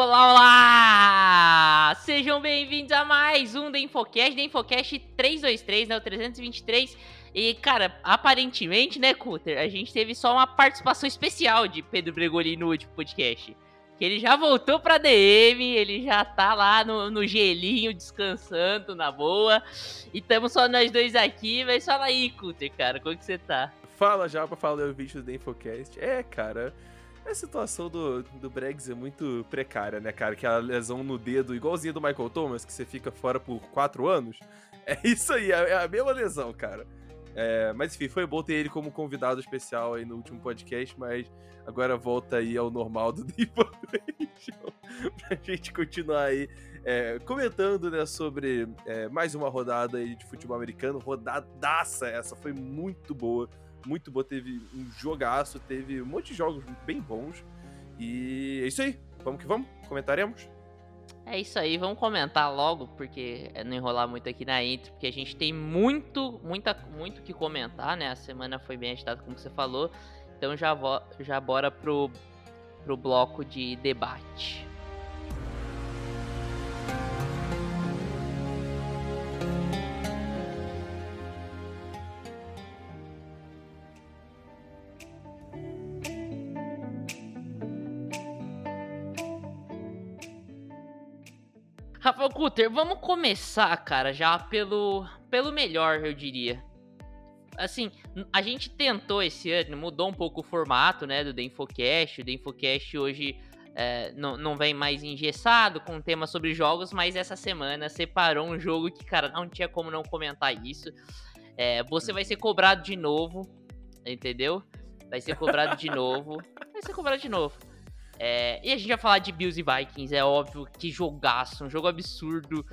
Olá, olá! Sejam bem-vindos a mais um da Infocast, da Infocast 323, né, o 323. E, cara, aparentemente, né, Cutter, a gente teve só uma participação especial de Pedro Bregoli no último podcast. Que ele já voltou pra DM, ele já tá lá no, no gelinho, descansando, na boa. E estamos só nós dois aqui, mas fala aí, Cutter, cara, como que você tá? Fala já pra falar o vídeo do Infocast. É, cara, a situação do, do Bregs é muito precária, né, cara? Aquela lesão no dedo, igualzinha do Michael Thomas, que você fica fora por quatro anos. É isso aí, é a mesma lesão, cara. É, mas enfim, foi bom ter ele como convidado especial aí no último podcast, mas agora volta aí ao normal do The pra gente continuar aí é, comentando, né, sobre é, mais uma rodada aí de futebol americano, rodadaça essa, foi muito boa, muito boa, teve um jogaço, teve um monte de jogos bem bons, e é isso aí, vamos que vamos, comentaremos? É isso aí, vamos comentar logo, porque é não enrolar muito aqui na intro, porque a gente tem muito, muita, muito que comentar, né? A semana foi bem agitada, como você falou. Então já, já bora pro, pro bloco de debate. Kutter, vamos começar, cara, já pelo, pelo melhor, eu diria. Assim, a gente tentou esse ano, mudou um pouco o formato, né, do The Infocast. O The Infocast hoje é, não, não vem mais engessado com tema sobre jogos, mas essa semana separou um jogo que, cara, não tinha como não comentar isso. É, você vai ser cobrado de novo, entendeu? Vai ser cobrado de novo. Vai ser cobrado de novo. É, e a gente vai falar de Bills e Vikings, é óbvio, que jogaço, um jogo absurdo.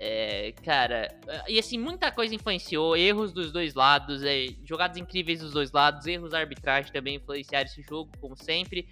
É, cara, e assim, muita coisa influenciou, erros dos dois lados, é, jogadas incríveis dos dois lados, erros da arbitragem também influenciaram esse jogo, como sempre.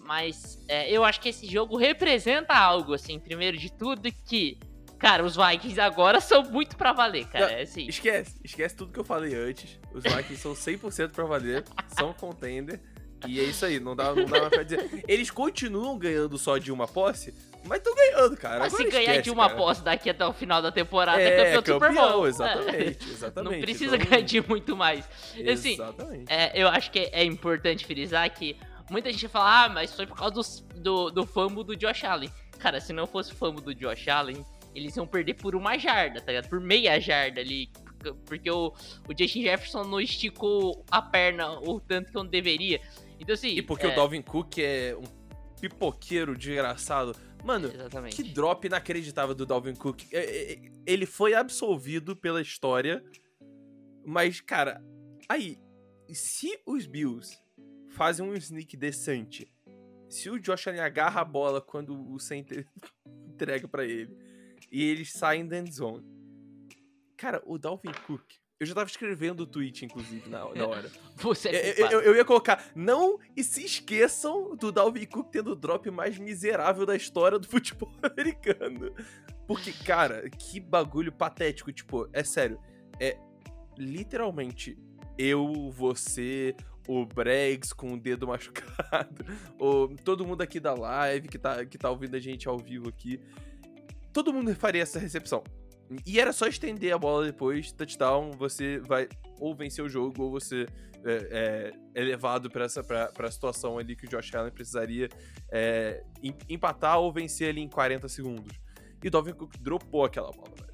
Mas é, eu acho que esse jogo representa algo, assim, primeiro de tudo, que, cara, os Vikings agora são muito pra valer, cara. Não, é assim. Esquece, esquece tudo que eu falei antes. Os Vikings são 100% pra valer, são contender. E é isso aí, não dá, não dá mais pra dizer. Eles continuam ganhando só de uma posse, mas estão ganhando, cara. Mas Agora se ganhar esquece, de uma cara. posse daqui até o final da temporada, é, é campeão, do Super campeão, Bowl. exatamente, É. exatamente. Não precisa Então, ganhar de muito mais. Assim, Exatamente. É, eu acho que é importante frisar que muita gente fala, ah, mas foi por causa do, do fumble do Josh Allen. Cara, se não fosse o fumble do Josh Allen, eles iam perder por uma jarda, tá ligado? Por meia jarda ali. porque- Porque o, o Justin Jefferson não esticou a perna o tanto que não deveria. Então, assim. E porque é, o Dalvin Cook é um pipoqueiro desgraçado. Mano, Exatamente. que drop inacreditável do Dalvin Cook. É, é, é, Ele foi absolvido pela história, mas, cara, aí, se os Bills fazem um sneak decente, se o Josh Allen agarra a bola quando o center entrega pra ele, e eles saem da end zone, cara, o Dalvin Cook. Eu já tava escrevendo o tweet, inclusive, na, na hora. Você é Eu, eu- eu ia colocar, não e se esqueçam do Dalvin Cook tendo o drop mais miserável da história do futebol americano. Porque, cara, que bagulho patético. Tipo, é sério. É literalmente eu, você, o Bregs com o dedo machucado, o, todo mundo aqui da live que tá, que tá ouvindo a gente ao vivo aqui. Todo mundo faria essa recepção. E era só estender a bola depois, touchdown, você vai ou vencer o jogo, ou você é, é, é levado pra essa pra, pra situação ali que o Josh Allen precisaria é, em- empatar ou vencer ali em 40 segundos. E o Dalvin Cook dropou aquela bola, velho.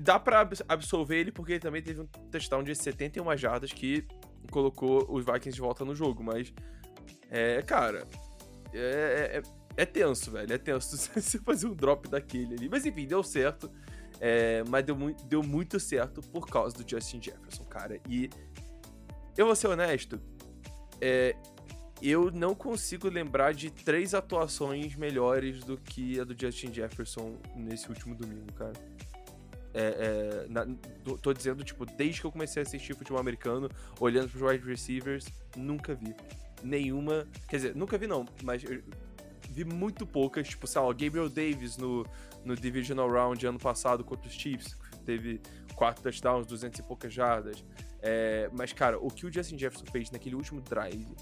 Dá pra abs- absolver ele porque ele também teve um touchdown de 71 jardas que colocou os Vikings de volta no jogo, mas. É, cara. É, é- é tenso, velho. É tenso você fazer um drop daquele ali. Mas enfim, deu certo. É, mas deu, mu deu muito certo por causa do Justin Jefferson, cara. E eu vou ser honesto, é, eu não consigo lembrar de três atuações melhores do que a do Justin Jefferson nesse último domingo, cara. É, é, na, tô, tô, dizendo, tipo, desde que eu comecei a assistir futebol americano, olhando pros wide receivers, nunca vi nenhuma. Quer dizer, nunca vi não, mas vi muito poucas, tipo, sei lá, Gabriel Davis no, no Divisional Round ano passado contra os Chiefs, teve quatro touchdowns, 200 e poucas jardas. É, mas, cara, o que o Justin Jefferson fez naquele último drive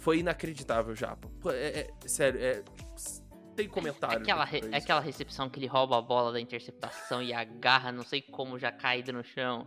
foi inacreditável já. É, é, sério, é, tem comentário. Aquela, re, aquela recepção que ele rouba a bola da interceptação e agarra, não sei como, já caído no chão.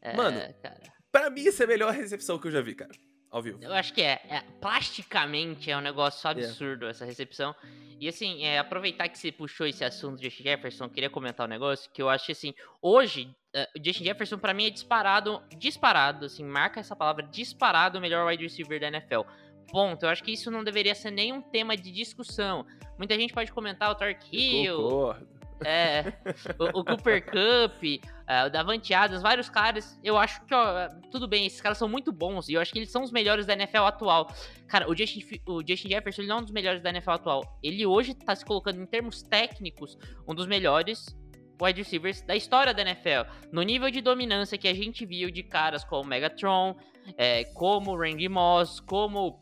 É, Mano, cara. pra mim isso é a melhor recepção que eu já vi, cara. Ao vivo. Eu acho que é. é plasticamente é um negócio absurdo yeah. essa recepção. E assim, é, aproveitar que você puxou esse assunto de Justin Jefferson, queria comentar um negócio que eu acho que assim, hoje, uh, o Justin Jefferson para mim é disparado, disparado, assim, marca essa palavra, disparado o melhor wide receiver da NFL. Ponto. Eu acho que isso não deveria ser nem um tema de discussão. Muita gente pode comentar o Tark Hill. Concordo. É, o, o, Cooper Cup, é, o Davante Adams, vários caras. Eu acho que, ó, tudo bem, esses caras são muito bons e eu acho que eles são os melhores da NFL atual. Cara, o Justin, o Justin Jefferson ele não é um dos melhores da NFL atual. Ele hoje tá se colocando em termos técnicos um dos melhores wide receivers da história da NFL. No nível de dominância que a gente viu de caras como Megatron, é, como Randy Moss, como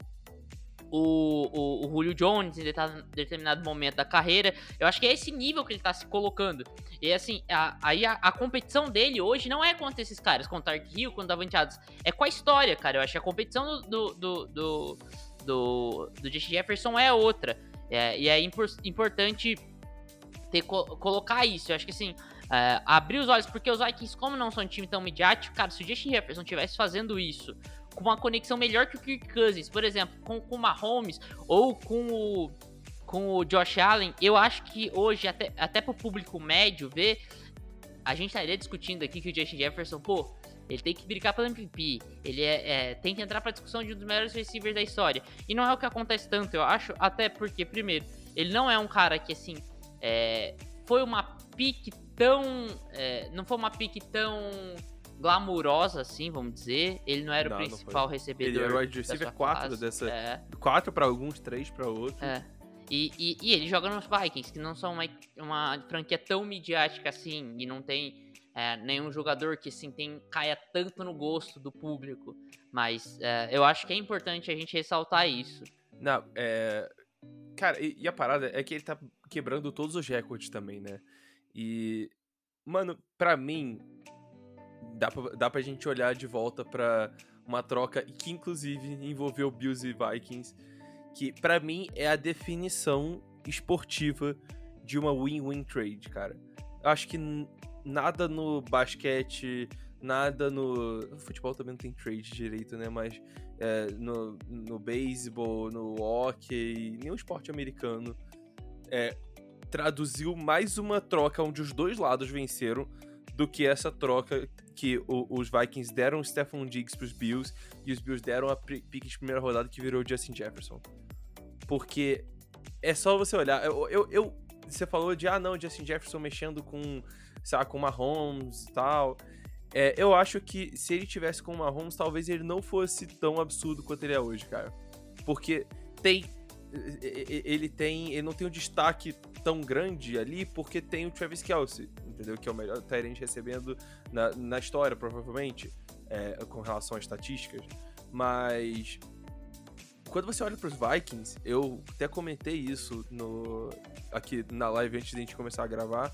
o, o, o Julio Jones em determinado momento da carreira. Eu acho que é esse nível que ele tá se colocando. E assim, a, aí a, a, competição dele hoje não é contra esses caras, contra Tark Hill, contra Davante Adams. É com a história, cara. Eu acho que a competição do, do, do, do, do Jefferson é outra. É, e é impor, importante ter, colocar isso. Eu acho que assim, é, abrir os olhos, porque os Vikings, como não são um time tão midiático, cara, se o Justin Jefferson estivesse fazendo isso com uma conexão melhor que o Kirk Cousins, por exemplo, com, com o Mahomes ou com o, com o Josh Allen, eu acho que hoje, até, até pro público médio ver, a gente estaria discutindo aqui que o Justin Jefferson, pô, ele tem que brincar pelo MVP. Ele é, é, tem que entrar pra discussão de um dos melhores receivers da história. E não é o que acontece tanto, eu acho. Até porque, primeiro, ele não é um cara que, assim, é, foi uma pique tão. É, não foi uma pique tão glamurosa, assim, vamos dizer. Ele não era não, o principal recebedor. Ele era o wide receiver 4 dessa. É. 4 pra alguns, 3 pra outros. É. E, e, e, ele joga nos Vikings, que não são uma, uma franquia tão midiática assim, e não tem é, nenhum jogador que assim, tem, caia tanto no gosto do público. Mas é, eu acho que é importante a gente ressaltar isso. Não, é. Cara, e, e a parada é que ele tá quebrando todos os recordes também, né? E. Mano, pra mim, dá pra, dá pra gente olhar de volta pra uma troca que, inclusive, envolveu Bills e Vikings, que para mim é a definição esportiva de uma win-win trade, cara. Eu acho que nada no basquete, nada no. no futebol também não tem trade direito, né? Mas é, no, no beisebol, no hockey, nenhum esporte americano é, traduziu mais uma troca onde os dois lados venceram do que essa troca que o, os Vikings deram o Stephon Diggs pros Bills e os Bills deram a pique de primeira rodada que virou o Justin Jefferson. Porque é só você olhar. Eu, eu, eu, você falou de, ah, não, Justin Jefferson mexendo com, sabe, com Mahomes e tal. É, eu acho que se ele tivesse com o Mahomes, talvez ele não fosse tão absurdo quanto ele é hoje, cara. Porque tem. Ele tem. Ele não tem um destaque tão grande ali porque tem o Travis Kelsey entendeu? Que é o melhor Tyrant recebendo na, na história, provavelmente, é, com relação às estatísticas. Mas quando você olha para os Vikings, eu até comentei isso no aqui na live antes de a gente começar a gravar.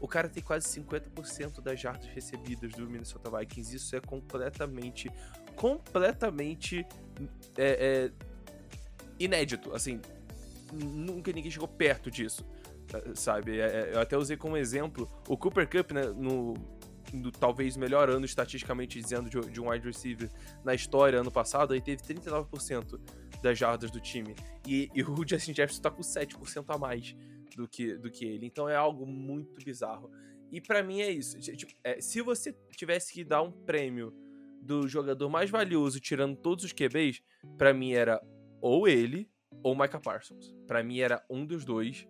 O cara tem quase 50% das jardas recebidas do Minnesota Vikings. Isso é completamente, completamente é, é, inédito. Assim, nunca ninguém chegou perto disso sabe? É, é, eu até usei como exemplo o Cooper Cup, né, no, talvez melhor ano estatisticamente dizendo de, de, um wide receiver na história ano passado, ele teve 39% das jardas do time. E, e o Justin Jefferson tá com 7% a mais do que, do que ele. Então é algo muito bizarro. E para mim é isso. Tipo, é, se você tivesse que dar um prêmio do jogador mais valioso tirando todos os QBs, para mim era ou ele ou Micah Parsons. Pra mim era um dos dois.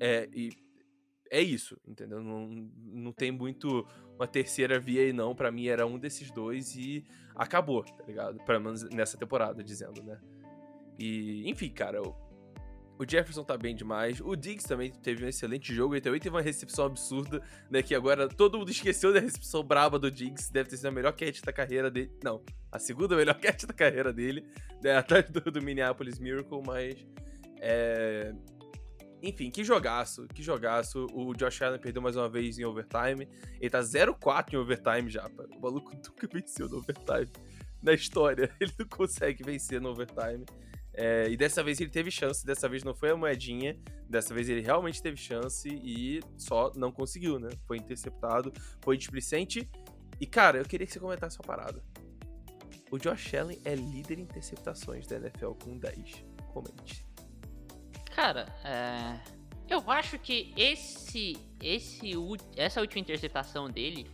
É, e é isso, entendeu? Não, não tem muito uma terceira via aí, não. Pra mim era um desses dois e acabou, tá ligado? Pelo menos nessa temporada, dizendo, né? E, enfim, cara, o, o Jefferson tá bem demais. O Diggs também teve um excelente jogo. Ele também teve uma recepção absurda, né? Que agora todo mundo esqueceu da recepção braba do Diggs. Deve ter sido a melhor catch da carreira dele. Não, a segunda melhor catch da carreira dele, né? Atrás do, do Minneapolis Miracle, mas. É... Enfim, que jogaço, que jogaço. O Josh Allen perdeu mais uma vez em overtime. Ele tá 0-4 em overtime já, pá. O maluco nunca venceu no overtime na história. Ele não consegue vencer no overtime. É, e dessa vez ele teve chance, dessa vez não foi a moedinha, dessa vez ele realmente teve chance e só não conseguiu, né? Foi interceptado, foi displicente. E cara, eu queria que você comentasse uma parada. O Josh Allen é líder em interceptações da NFL com 10. Comente. Cara, é... eu acho que esse, esse, essa última interceptação dele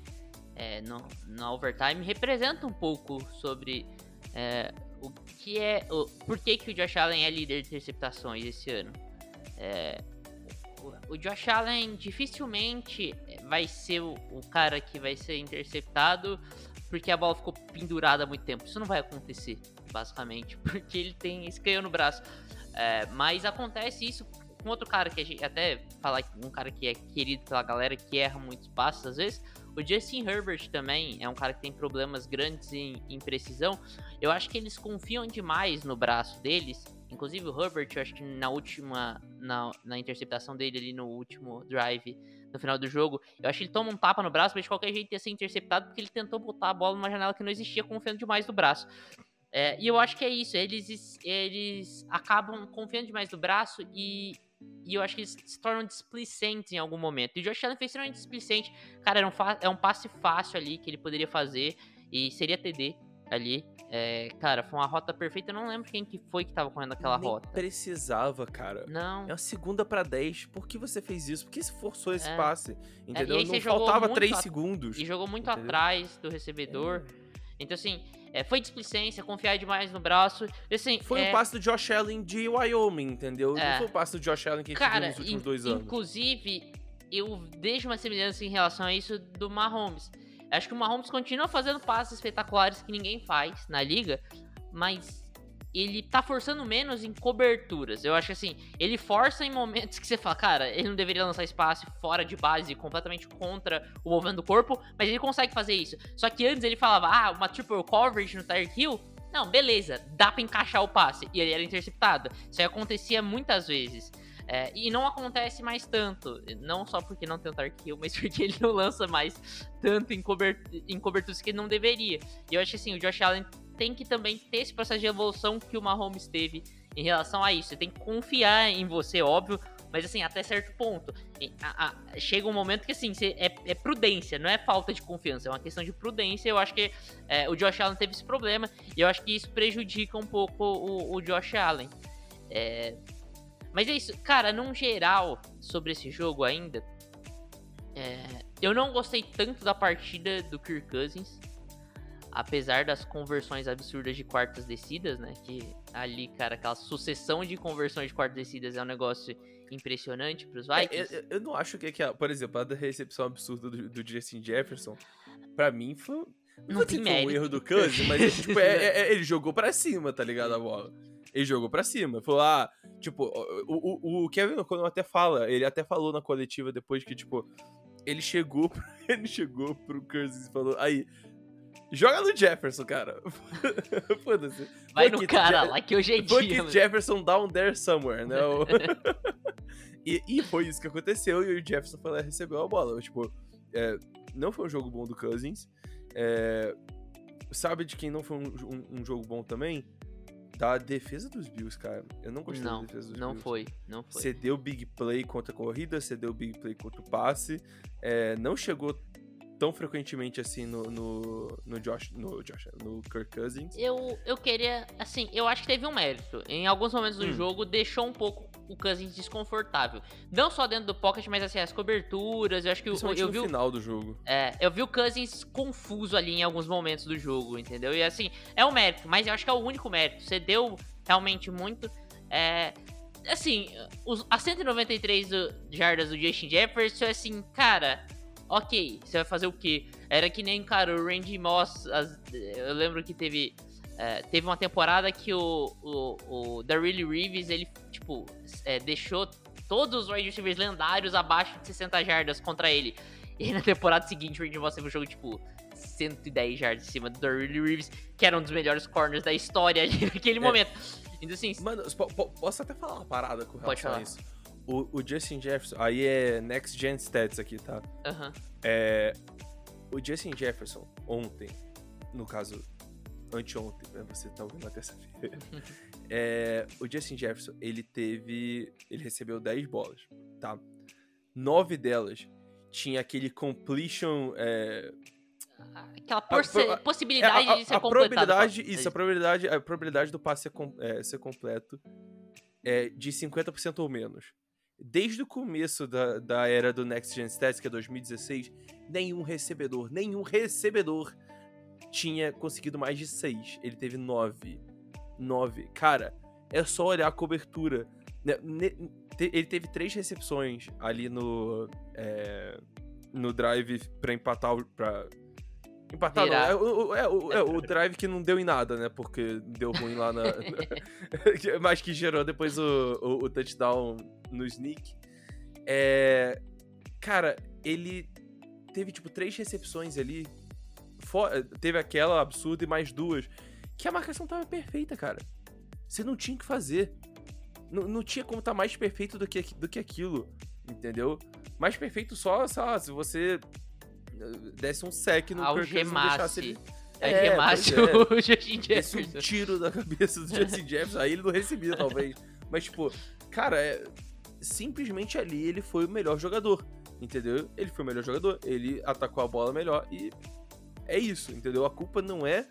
é, no, no overtime representa um pouco sobre é, o que é. O, por que, que o Josh Allen é líder de interceptações esse ano? É, o, o, Josh Allen dificilmente vai ser o, o, cara que vai ser interceptado porque a bola ficou pendurada há muito tempo. Isso não vai acontecer, basicamente, porque ele tem esse canhão no braço. É, mas acontece isso com outro cara que a gente até falar um cara que é querido pela galera que erra muitos passos às vezes o Justin Herbert também é um cara que tem problemas grandes em, em precisão. Eu acho que eles confiam demais no braço deles. Inclusive o Herbert, eu acho que na última. Na, na interceptação dele ali no último drive no final do jogo. Eu acho que ele toma um tapa no braço, mas de qualquer jeito ia ser interceptado porque ele tentou botar a bola numa janela que não existia, confiando demais no braço. É, e eu acho que é isso, eles, eles acabam confiando demais no braço e e eu acho que eles se tornam displicentes em algum momento. E o Josh Allen fez extremamente displicente. Cara, era um, é um passe fácil ali que ele poderia fazer. E seria TD ali. É, cara, foi uma rota perfeita. Eu não lembro quem que foi que tava correndo aquela Nem rota. precisava, cara. Não. É uma segunda para 10. Por que você fez isso? Por que você forçou esse É. passe? Entendeu? aí não faltava muito 3 a- segundos. E jogou muito Entendeu? atrás do recebedor. Então, assim, é, foi displicência, confiar demais no braço. Assim, Foi é, o passe do Josh Allen de Wyoming, entendeu? É. Não foi o passe do Josh Allen que a gente Cara, nos últimos in- dois anos. inclusive, eu vejo uma semelhança em relação a isso do Mahomes. Acho que o Mahomes continua fazendo passes espetaculares que ninguém faz na liga, mas ele tá forçando menos em coberturas. Eu acho que assim, ele força em momentos que você fala, cara, ele não deveria lançar espaço fora de base, completamente contra o movimento do corpo, mas ele consegue fazer isso. Só que antes ele falava, ah, uma triple coverage no Tyreek Hill, não, beleza, dá pra encaixar o passe. E ele era interceptado. Isso aí acontecia muitas vezes. É, e não acontece mais tanto. Não só porque não tem o Tyreek Hill, mas porque ele não lança mais tanto em, cobert em coberturas que não deveria. E eu acho que assim, o Josh Allen tem que também ter esse processo de evolução que o Mahomes teve em relação a isso. Você tem que confiar em você, óbvio, mas assim, até certo ponto. A- a- chega um momento que assim, você- é, é prudência, não é falta de confiança, é uma questão de prudência. Eu acho que é, o Josh Allen teve esse problema e eu acho que isso prejudica um pouco o, o Josh Allen. É, mas é isso, cara, num geral, sobre esse jogo ainda, é, eu não gostei tanto da partida do Kirk Cousins. Apesar das conversões absurdas de quartas descidas, né? Que ali, cara, aquela sucessão de conversões de quartas descidas é um negócio impressionante pros É, Vikings. eu, eu- eu não acho que, que por exemplo, a da recepção absurda do, do Justin Jefferson, pra mim foi. Não, Não tem um erro do Cousins, mas ele, tipo, é- é- é- ele jogou pra cima, tá ligado? A bola. Ele jogou pra cima. Falou, ah, tipo, o, o, o Kevin O'Connell até fala, ele até falou na coletiva depois que, tipo, ele chegou, ele chegou pro Cousins e falou, aí, joga no Jefferson, cara. Foda-se. Vai Fuck no cara Je- lá que hoje é dia. mano. Jefferson down there somewhere, né? E, e foi isso que aconteceu e o Jefferson foi lá e recebeu a bola. Tipo, é, não foi um jogo bom do Cousins. É, sabe de quem não foi um, um- um jogo bom também? Da defesa dos Bills, cara. Eu não gostei Não, da defesa dos não Bills. foi, não foi. Cedeu big play contra a corrida, cedeu big play contra o passe. é, não chegou tão frequentemente assim no, no, no Josh, no Josh, no Kirk Cousins. Eu, eu queria, assim, eu acho que teve um mérito. Em alguns momentos do Hum. jogo, deixou um pouco o Cousins desconfortável. Não só dentro do pocket, mas assim, as coberturas. Eu acho que o- Principalmente eu no vi o final do jogo. É, eu vi o Cousins confuso ali em alguns momentos do jogo, entendeu? E assim, é um mérito, mas eu acho que é o único mérito. Você deu realmente muito. É, assim, os, as 193 do- jardas do Justin Jefferson, assim, cara, ok, você vai fazer o quê? Era que nem, cara, o Randy Moss, as- eu lembro que teve, é, teve uma temporada que o, o, o Darrelle Reeves, ele, tipo, é, deixou todos os wide receivers lendários abaixo de 60 jardas contra ele. E na temporada seguinte, o Randy Moss teve um jogo, tipo, 110 jardas em cima do Darrelle Reeves, que era um dos melhores corners da história ali naquele momento. Então, assim, Mano, po- po- posso até falar uma parada com Pode relação a falar. isso. O, o Justin Jefferson, aí é Next Gen Stats aqui, tá? aham. É, o Justin Jefferson, ontem, no caso, anteontem, né? Você tá ouvindo na terça-feira. É, o Justin Jefferson, ele teve. Ele recebeu 10 bolas, tá? Nove delas tinha aquele completion. É, Aquela porce- a- possibilidade é, a, de ser a probabilidade, isso, a probabilidade, a probabilidade do passe ser, é, ser completo é de 50% ou menos. Desde o começo da, da era do Next Gen Stats, que é 2016, nenhum recebedor, nenhum recebedor tinha conseguido mais de 6. Ele teve 9. 9. Cara, é só olhar a cobertura. Te- Ele teve três recepções ali no. é, no drive pra empatar. o- Não, Virar. é, o, é, o, é o drive que não deu em nada, né? Porque deu ruim lá na. mas que gerou depois o, o, o touchdown no sneak. É, cara, ele teve tipo três recepções ali. fo- teve aquela absurda e mais duas. Que a marcação tava perfeita, cara. Você não tinha o que fazer. Não, não tinha como estar mais perfeito do que, do que aquilo. Entendeu? Mais perfeito só, sei lá, se você desse um sec no Kirk Cousins e não deixasse ele. É, Algemasse pois é. o Justin Desse um Jefferson. tiro na cabeça do Jesse Jefferson, aí ele não recebia, talvez. Mas, tipo, cara, é, simplesmente ali ele foi o melhor jogador, entendeu? Ele foi o melhor jogador, ele atacou a bola melhor e é isso, entendeu? A culpa não é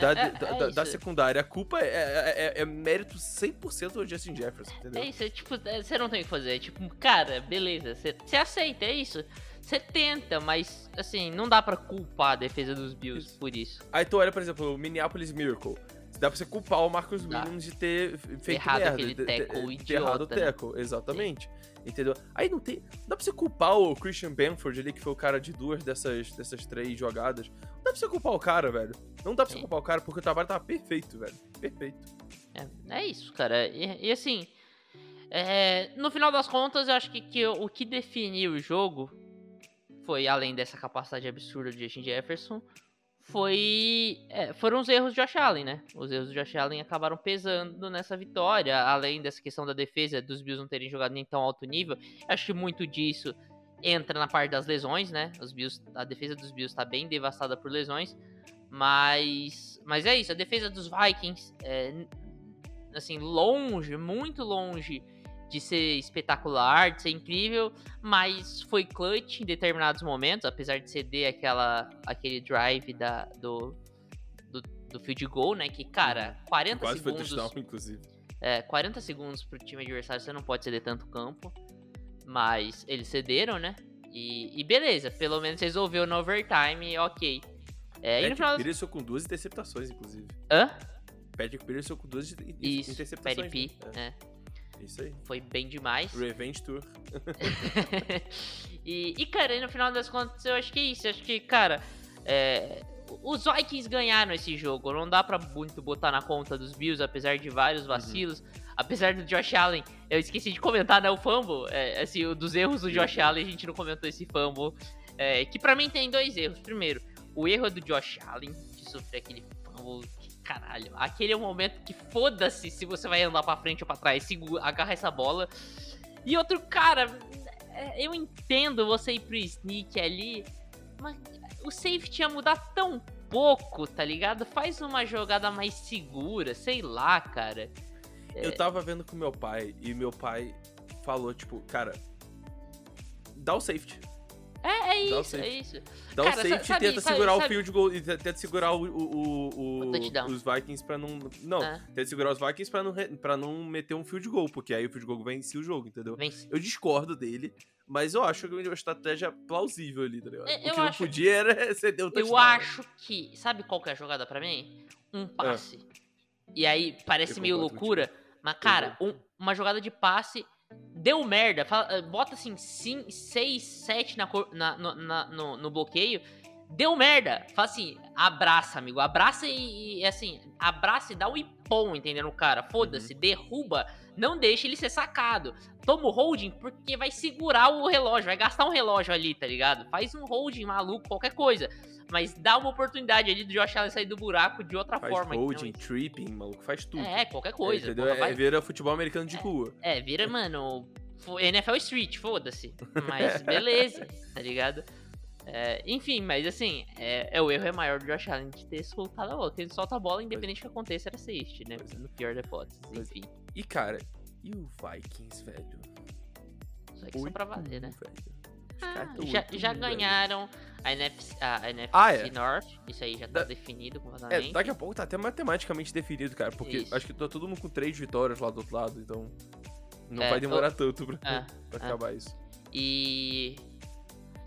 da, É, é, da, é da- da isso. secundária, a culpa é, é, é- é mérito 100% do Justin Jefferson, entendeu? É isso, é tipo, é, você não tem o que fazer. É tipo, cara, beleza, você você aceita, é isso. Você tenta, mas, assim, não dá pra culpar a defesa dos Bills Isso. por isso. Aí tu olha, por exemplo, o Minneapolis Miracle. Dá pra você culpar o Marcus Dá. Williams de ter feito Errado merda. aquele de- ter errado o idiota, né? tackle, exatamente. Entendeu? Aí não tem. Não dá pra você culpar o Christian Benford ali, que foi o cara de duas dessas, dessas três jogadas. Não dá pra você culpar o cara, velho. Não dá pra você Sim. culpar o cara, porque o trabalho tava perfeito, velho. Perfeito. É, é isso, cara. E, e assim, é, no final das contas, eu acho que, que o que definiu o jogo foi, além dessa capacidade absurda de Justin Jefferson, foi é, foram os erros de Josh Allen, né? Os erros do Josh Allen acabaram pesando nessa vitória, além dessa questão da defesa, dos Bills não terem jogado nem tão alto nível. Acho que muito disso entra na parte das lesões, né? Os Bills, a defesa dos Bills tá bem devastada por lesões, mas mas é isso, a defesa dos Vikings é, assim, longe, muito longe de ser espetacular, de ser incrível, mas foi clutch em determinados momentos, apesar de ceder aquela, aquele drive da, do, do, do field goal, né? Que, cara, 40 Quase foi segundos. touchdown, inclusive. É, 40 segundos pro time adversário, você não pode ceder tanto campo. Mas eles cederam, né? E, e beleza, pelo menos resolveu no overtime, ok. É, e no Patrick final. Peterson com duas interceptações, inclusive. Hã? Patrick Peterson com duas Isso, interceptações. P. né? É, É isso aí. foi bem demais. Revenge Tour. e, e, cara, no final das contas, eu acho que é isso. Eu acho que, cara, é, os Vikings ganharam esse jogo. Não dá pra muito botar na conta dos Bills, apesar de vários vacilos. Apesar do Josh Allen, eu esqueci de comentar, né? O fumble. É, assim, dos erros do Josh Allen, a gente não comentou esse fumble. É, que pra mim tem dois erros. Primeiro, o erro é do Josh Allen, de sofrer aquele fumble. Caralho, aquele é o momento que foda-se se você vai andar pra frente ou pra trás, segura, agarra essa bola. E outro, cara, é, eu entendo você ir pro sneak ali, mas o safety ia mudar tão pouco, tá ligado? Faz uma jogada mais segura, sei lá, cara. Eu tava vendo com meu pai e meu pai falou, tipo, cara, dá o safety. É, é isso, é isso. Dá Cara, o safety sabe- e tenta sabe- segurar sabe- o field goal e te- tenta segurar o, o- o- o- os Vikings pra não. Não, É. tenta segurar os Vikings pra não, pra não meter um field goal, porque aí o field goal vence o jogo, entendeu? Vence. Eu discordo dele, mas eu acho que é uma estratégia plausível ali, tá ligado? É, o eu que não acho- podia era ceder o touchdown. Eu acho que. Sabe qual que é a jogada pra mim? Um passe. E aí parece Eu meio loucura, Mas, cara, um- uma jogada de passe deu merda. Fala- bota assim, 6, 7 na, na- na- no- no bloqueio. Deu merda. Fala assim, abraça, amigo. Abraça e, e, assim, abraça e dá o ipom, entendendo, cara? Foda-se, derruba. Não deixa ele ser sacado. Toma o holding porque vai segurar o relógio, vai gastar um relógio ali, tá ligado? Faz um holding maluco, qualquer coisa. Mas dá uma oportunidade ali do Josh Allen sair do buraco de outra Faz forma. holding, entendeu? tripping, maluco, faz tudo. É, qualquer coisa. entendeu? porra, É, vira futebol americano de rua. é, vira, mano, NFL Street, foda-se. Mas beleza, tá ligado? É, enfim, mas assim, é, é, o erro é maior do Josh Allen de ter soltado a bola. Porque ele solta a bola, independente do que aconteça, era safety, né? É. No pior das hipóteses, Pois é. enfim. E, cara, e o Vikings, velho? Só que só pra valer, né? Velho. Ah, já, 8-1, já ganharam a NFC, a NFC Ah, é. North, isso aí já tá Da- definido É, completamente. daqui a pouco tá até matematicamente definido, cara. Porque Isso. acho que tá todo mundo com três vitórias lá do outro lado, então. Não É, vai demorar tanto pra, É, pra é. acabar isso. E.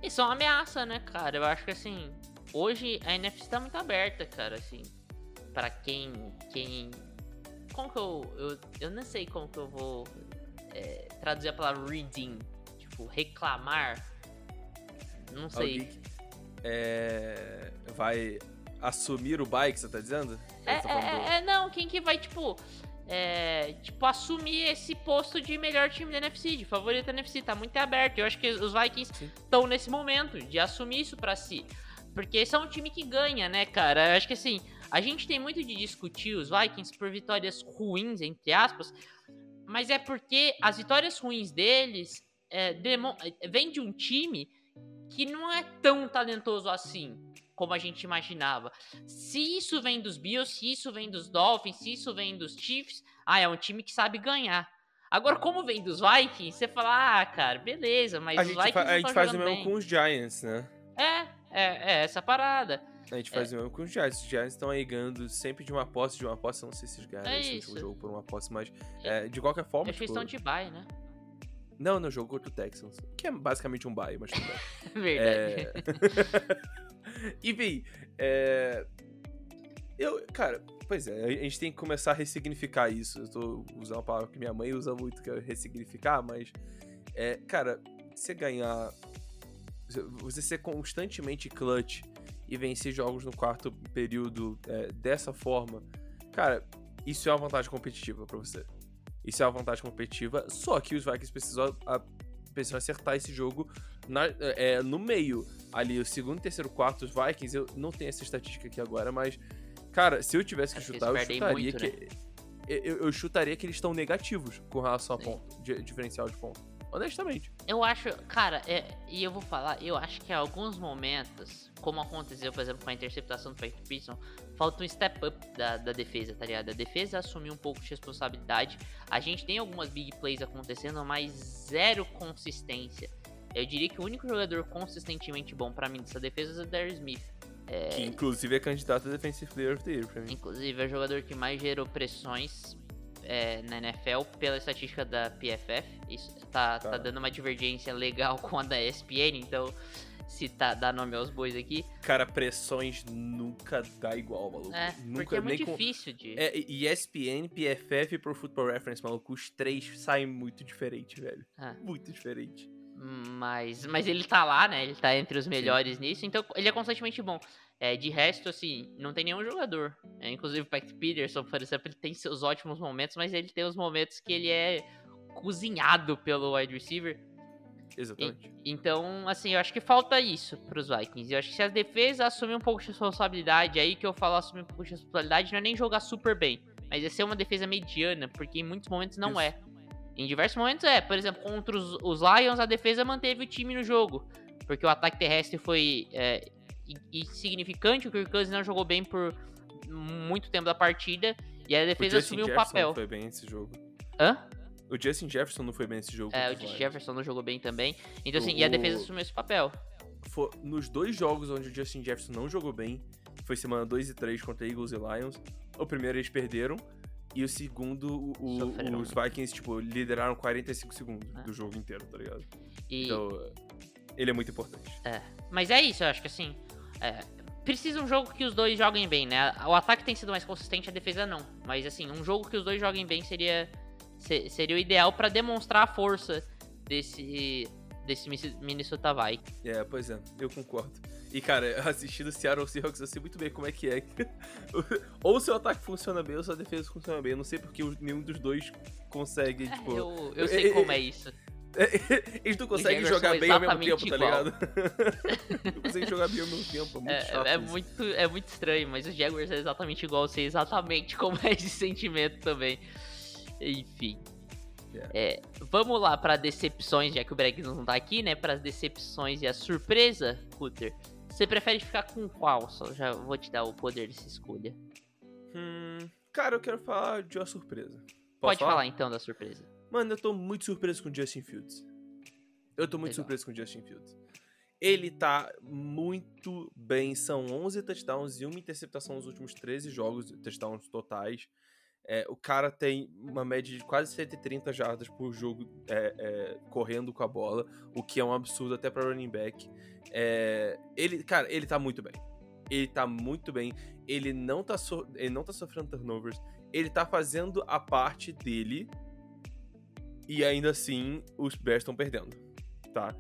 Isso é uma ameaça, né, cara? Eu acho que assim. Hoje a NFC tá muito aberta, cara, assim. Pra quem. quem. Como que eu. Eu, eu não sei como que eu vou é, traduzir a palavra reading. Tipo, reclamar. Não sei. Alguém é, vai assumir o bike, você tá dizendo? É, Você tá do- é, é, não, quem que vai, tipo. É, tipo, assumir esse posto de melhor time da NFC, de favorito da NFC, tá muito aberto. Eu acho que os Vikings estão nesse momento de assumir isso pra si. Porque esse é um time que ganha, né, cara? Eu acho que assim, a gente tem muito de discutir os Vikings por vitórias ruins, entre aspas, mas é porque as vitórias ruins deles é, de um time que não é tão talentoso assim como a gente imaginava. Se isso vem dos Bills, se isso vem dos Dolphins, se isso vem dos Chiefs, ah, é um time que sabe ganhar. Agora, como vem dos Vikings, você fala, ah, cara, beleza, mas A os gente, Vikings a gente faz o mesmo bem. com os Giants, né? É, é, é essa parada. A gente faz o mesmo com os Giants. Os Giants estão aí ganhando sempre de uma posse, de uma posse. Não sei se eles ganharam É esse último jogo por uma posse, mas é, de qualquer forma. Eles tipo, estão de bye, né? Não, não, jogo contra o Texans. Que é basicamente um bye, mas tudo bem. Verdade. É... Enfim, é... Eu, cara, pois é, a gente tem que começar a ressignificar isso. Eu tô usando uma palavra que minha mãe usa muito, que é ressignificar, mas, é, cara, você ganhar, você ser constantemente clutch e vencer jogos no quarto período é, dessa forma, cara, isso é uma vantagem competitiva pra você. Isso é uma vantagem competitiva, só que os Vikings precisam, a- precisam acertar esse jogo na- é, no meio. Ali, o segundo, terceiro, quarto, os Vikings, eu não tenho essa estatística aqui agora, mas, cara, se eu tivesse que Acho que chutar, eu eles perdem chutaria muito, que. Eu, eu chutaria que eles estão negativos com relação a ponto, di- diferencial de ponto. Honestamente. Eu acho, cara, é, e eu vou falar, eu acho que em alguns momentos, como aconteceu, por exemplo, com a interceptação do Patrick Peterson, falta um step up da, da defesa, tá ligado? A defesa assumiu um pouco de responsabilidade. A gente tem algumas big plays acontecendo, mas zero consistência. Eu diria que o único jogador consistentemente bom pra mim dessa defesa é o Darius Smith. Que inclusive é candidato a Defensive Player of the Year pra mim. Inclusive, é o jogador que mais gerou pressões é, na NFL pela estatística da PFF. Isso tá, tá Tá. dando uma divergência legal com a da ESPN, então se tá, dá nome aos bois aqui. Cara, pressões nunca dá igual, maluco. É, nunca, porque é muito nem com- difícil de. É, e ESPN, PFF e Pro Football Reference, maluco, os três saem muito diferente, velho. Ah. Muito diferente. Mas, mas ele tá lá, né? Ele tá entre os melhores nisso, então ele é constantemente bom. É, de resto, assim, não tem nenhum jogador. É, inclusive o Patrick Peterson, por exemplo, ele tem seus ótimos momentos, mas ele tem os momentos que ele é cozinhado pelo wide receiver. Exatamente. Então, assim, eu acho que falta isso pros Vikings. Eu acho que se as defesas assumir um pouco de responsabilidade, aí que eu falo assumir um pouco de responsabilidade, não é nem jogar super bem, mas é ser uma defesa mediana, porque em muitos momentos não Isso. é. Em diversos momentos é. Por exemplo, contra os, os Lions, a defesa manteve o time no jogo, porque o ataque terrestre foi é, insignificante, o Kirk Cousins não jogou bem por muito tempo da partida, e a O defesa Justin assumiu o Jefferson papel. não foi bem nesse jogo. Hã? O Justin Jefferson não foi bem nesse jogo. É, o Lions. Jefferson não jogou bem também. Então, assim, e a defesa O- assumiu esse papel. Fo- nos dois jogos onde o Justin Jefferson não jogou bem, foi semana 2 e 3 contra Eagles e Lions. O primeiro eles perderam, e o segundo, o- Sofreram. os Vikings, tipo, lideraram 45 segundos É. do jogo inteiro, tá ligado? E, Então, ele é muito importante. Mas é isso, eu acho que assim. é, precisa um jogo que os dois joguem bem, né? O ataque tem sido mais consistente, a defesa não. Mas assim, um jogo que os dois joguem bem seria, se- seria o ideal pra demonstrar a força desse, desse Minnesota Vikings. É, pois é, eu concordo. E, cara, assistindo Seattle Seahawks, eu sei muito bem como é que é. ou o seu ataque funciona bem, ou sua defesa funciona bem. Eu não sei porque nenhum dos dois consegue, tipo... eu, eu sei como é isso. Eles não conseguem jogar são bem ao mesmo tempo, tá igual. ligado? não conseguem jogar bem ao mesmo tempo, é muito É, chato é isso. muito, é muito estranho, mas os Jaguars é exatamente igual, eu sei exatamente como é esse sentimento também. Enfim. Yeah. É, vamos lá para decepções, já que o Bregs não tá aqui, né? Para as decepções e a surpresa, Cutter. Você prefere ficar com qual? Só já vou te dar o poder dessa escolha. Hum, cara, eu quero falar de uma surpresa. Posso Pode falar? então da surpresa. Mano, eu tô muito surpreso com o Justin Fields. Eu tô muito Legal. surpreso com o Justin Fields. Ele tá muito bem. São 11 touchdowns e uma interceptação nos últimos 13 jogos, touchdowns totais. É, o cara tem uma média de quase 130 jardas por jogo é, é, correndo com a bola, o que é um absurdo até pra running back. É, ele, cara, ele tá muito bem. Ele tá muito bem. Ele não tá, so- ele não tá sofrendo turnovers. Ele tá fazendo a parte dele e ainda assim os Bears estão perdendo, tá?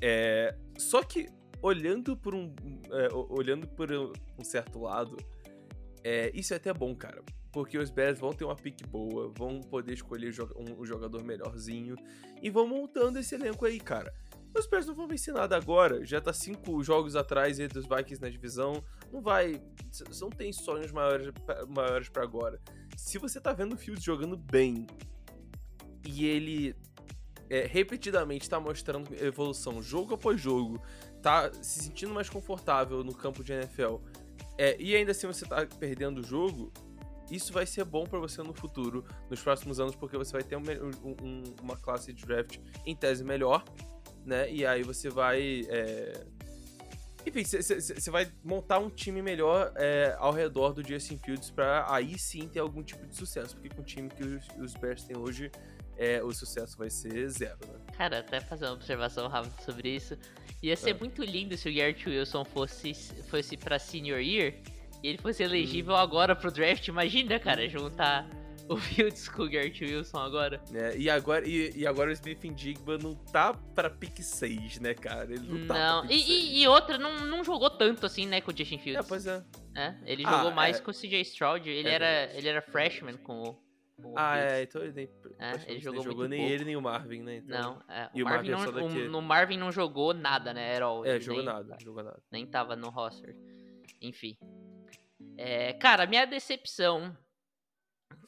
É, só que olhando por um, é, olhando por um certo lado, isso é até bom, cara, porque os Bears vão ter uma pick boa, vão poder escolher um, jogador melhorzinho e vão montando esse elenco aí, cara. Os Bears não vão vencer nada agora, já tá cinco jogos atrás aí dos Vikings na divisão, não vai, não tem sonhos maiores, maiores para agora. Se você tá vendo o Fields jogando bem e ele é, repetidamente tá mostrando evolução jogo após jogo, tá se sentindo mais confortável no campo de NFL, é, e ainda assim você tá perdendo o jogo, isso vai ser bom pra você no futuro, nos próximos anos, porque você vai ter um um- um- uma classe de draft em tese melhor, né? E aí você vai. é, Enfim, você vai montar um time melhor é, ao redor do Justin Fields pra aí sim ter algum tipo de sucesso, porque com o time que os, os Bears têm hoje, é, o sucesso vai ser zero, né? Cara, até fazer uma observação rápida sobre isso. Ia ser É. muito lindo se o Garrett Wilson fosse, fosse pra Senior Year e ele fosse Hum. elegível agora pro draft. Imagina, cara, juntar o Fields com o Garrett Wilson agora. né? E agora, e, e agora o Smith Digba não tá pra pick 6, né, cara? Ele não, tá Não, pra e, pick 6. e, e outra, não, não jogou tanto assim, né, com o Justin É, Fields. pois é. né? Ele Ah, jogou mais é. com o CJ Stroud. Ele, É era, ele era freshman com o. com o Ah, é, então ele nem. praticamente ele nem jogou jogou muito nem ele nem o Marvin, né? Então, Não, é, E o o Marvin Marvin é não, daqui. o- no Marvin não jogou nada, né? Era all, É, jogou nem- nada, jogou nada. nem tava no roster. Enfim. É, cara, minha decepção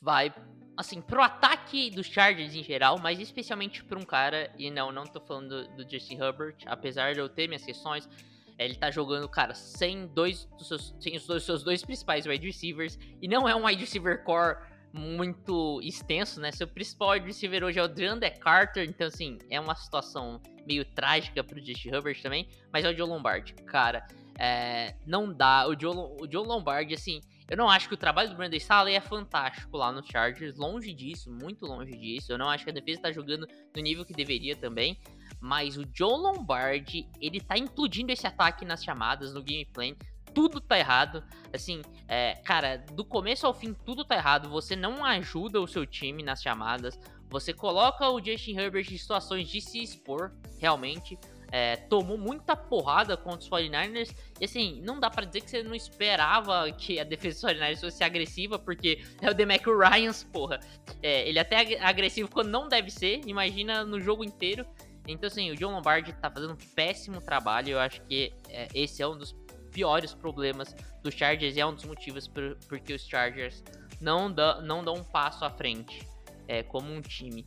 vai, assim, pro ataque dos Chargers em geral, mas especialmente pra um cara, e não, não tô falando do, do Justin Herbert, apesar de eu ter minhas questões, é, ele tá jogando, cara, sem dois seus, sem os dois, seus dois principais wide receivers, e não é um wide receiver core muito extenso, né? Seu principal wide receiver hoje é o DeAndre Carter, então, assim, é uma situação meio trágica pro Justin Herbert também, mas é o Joe Lombardi, cara, é, não dá, o Joe, o Joe Lombardi, assim, eu não acho que o trabalho do Brandon Staley é fantástico lá no Chargers, longe disso, muito longe disso. Eu não acho que a defesa tá jogando no nível que deveria também. Mas o Joe Lombardi, ele tá implodindo esse ataque nas chamadas, no gameplay. Tudo tá errado. Assim, é, cara, do começo ao fim, tudo tá errado. Você não ajuda o seu time nas chamadas. Você coloca o Justin Herbert em situações de se expor, realmente. É, tomou muita porrada contra os 49ers. E assim, não dá pra dizer que você não esperava que a defesa dos 49ers fosse agressiva, porque é o Demeco Ryans, porra. É, ele é até ag- agressivo quando não deve ser, imagina no jogo inteiro. Então, assim, o John Lombardi tá fazendo um péssimo trabalho. Eu acho que é, esse é um dos piores problemas dos Chargers e é um dos motivos por, porque os Chargers não, dá, não dão um passo à frente é, como um time.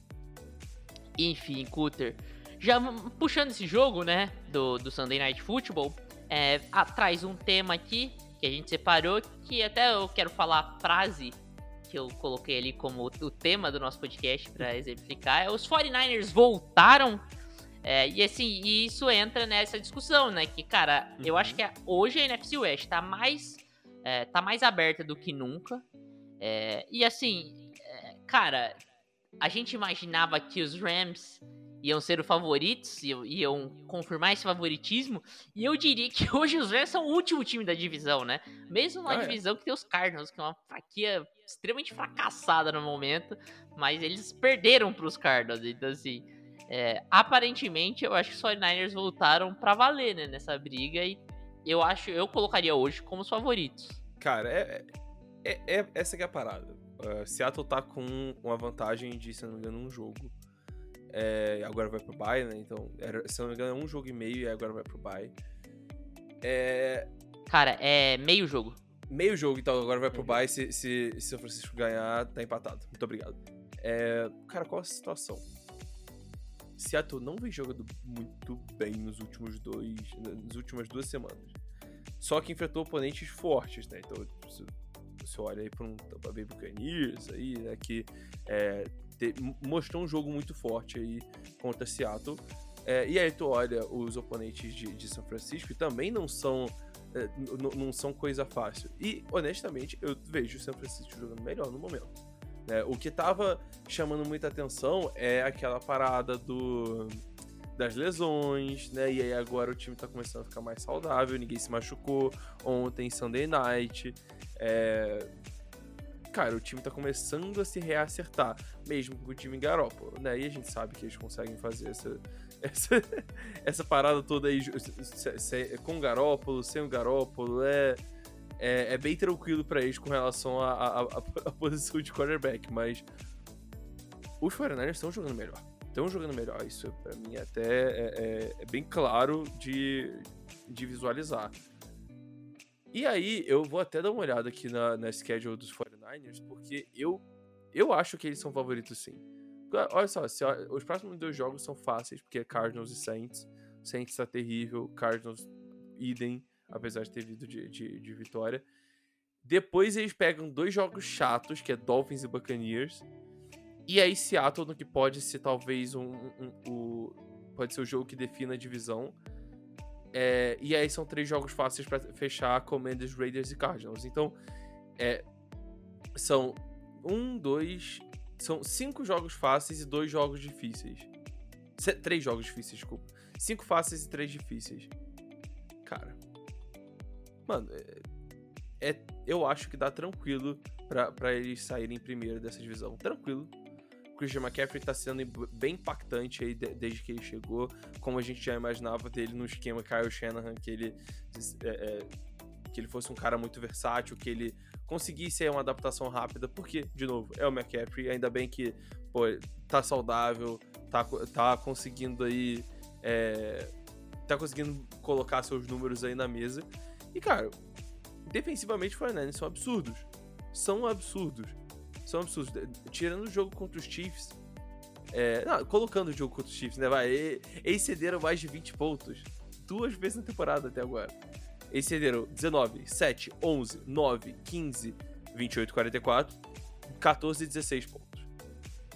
Enfim, Cutter. Já puxando esse jogo, né, do, do Sunday Night Football, é, ah, traz um tema aqui que a gente separou, que até eu quero falar a frase que eu coloquei ali como o, tema do nosso podcast para exemplificar. É os 49ers voltaram. É, e assim, e isso entra nessa discussão, né? Que, cara, eu Uhum. acho que a- hoje a NFC West tá mais, é, tá mais aberta do que nunca. É, e assim, é, cara, a gente imaginava que os Rams iam ser os favoritos, iam, iam confirmar esse favoritismo. E eu diria que hoje os Rams são o último time da divisão, né? Mesmo na Ah, é. divisão que tem os Cardinals, que é uma franquia extremamente fracassada no momento, mas eles perderam para os Cardinals. Então, assim, é, aparentemente eu acho que os 49ers voltaram para valer né, nessa briga e eu acho, eu colocaria hoje como os favoritos. Cara, é, é, é- essa que é a parada. Uh, Seattle tá com uma vantagem de, se não me engano, um jogo. É, agora vai pro bye, né? Então, era, se não me engano, é um jogo e meio e agora vai pro bye. É, Cara, é meio jogo. meio jogo, então agora vai pro bye. Se, se, se São Francisco ganhar, tá empatado. Muito obrigado. É, cara, qual a situação? Seattle não vem jogando muito bem nos últimos dois. nas últimas duas semanas. Só que enfrentou oponentes fortes, né? Então, você, você olha aí pra um Tampa Bay Buccaneers aí, né? Que é, te- mostrou um jogo muito forte aí contra Seattle. É, e aí tu olha os oponentes de, de São Francisco e também não são é, não são coisa fácil. E, honestamente, eu vejo o São Francisco jogando melhor no momento. né? o que tava chamando muita atenção é aquela parada do das lesões, né? E aí agora o time tá começando a ficar mais saudável, ninguém se machucou. Ontem, Sunday Night. É... Cara, o time tá começando a se reacertar, mesmo com o time em Garópolo, né? E a gente sabe que eles conseguem fazer essa, essa, essa parada toda aí se- se- com o Garópolo, sem o Garópolo, é, é, é bem tranquilo pra eles com relação à posição de quarterback, mas os 49ers estão jogando melhor. Estão jogando melhor. Isso pra mim até é, é- é bem claro de, de visualizar. E aí, eu vou até dar uma olhada aqui na, na schedule dos 49ers, porque eu, eu acho que eles são favoritos sim. Olha só, se- os próximos dois jogos são fáceis, porque é Cardinals e Saints. Saints tá terrível, Cardinals idem, apesar de ter vindo de, de, de vitória. Depois eles pegam dois jogos chatos, que é Dolphins e Buccaneers. E aí Seattle, que pode ser talvez um, um- um- o- pode ser o jogo que defina a divisão. É, e aí são três jogos fáceis pra fechar Commanders, Raiders e Cardinals. Então, é, são um, dois, são cinco jogos fáceis e dois jogos difíceis. Três jogos difíceis, desculpa. Cinco fáceis e três difíceis. Cara, mano, é, é- eu acho que dá tranquilo pra eles saírem primeiro dessa divisão. Tranquilo. O Christian McCaffrey tá sendo bem impactante aí de- desde que ele chegou, como a gente já imaginava dele no esquema Kyle Shanahan, que ele, é, é, que ele fosse um cara muito versátil, que ele conseguisse aí uma adaptação rápida, porque, de novo, é o McCaffrey, ainda bem que, pô, tá saudável, tá, tá conseguindo aí, é, tá conseguindo colocar seus números aí na mesa, e, cara, defensivamente, os 49ers são absurdos. São absurdos. São absurdos. Tirando o jogo contra os Chiefs. é, não, colocando o jogo contra os Chiefs, né? Vai, eles cederam mais de 20 pontos. Duas vezes na temporada até agora. Eles cederam 19, 7, 11, 9, 15, 28, 44, 14 e 16 pontos.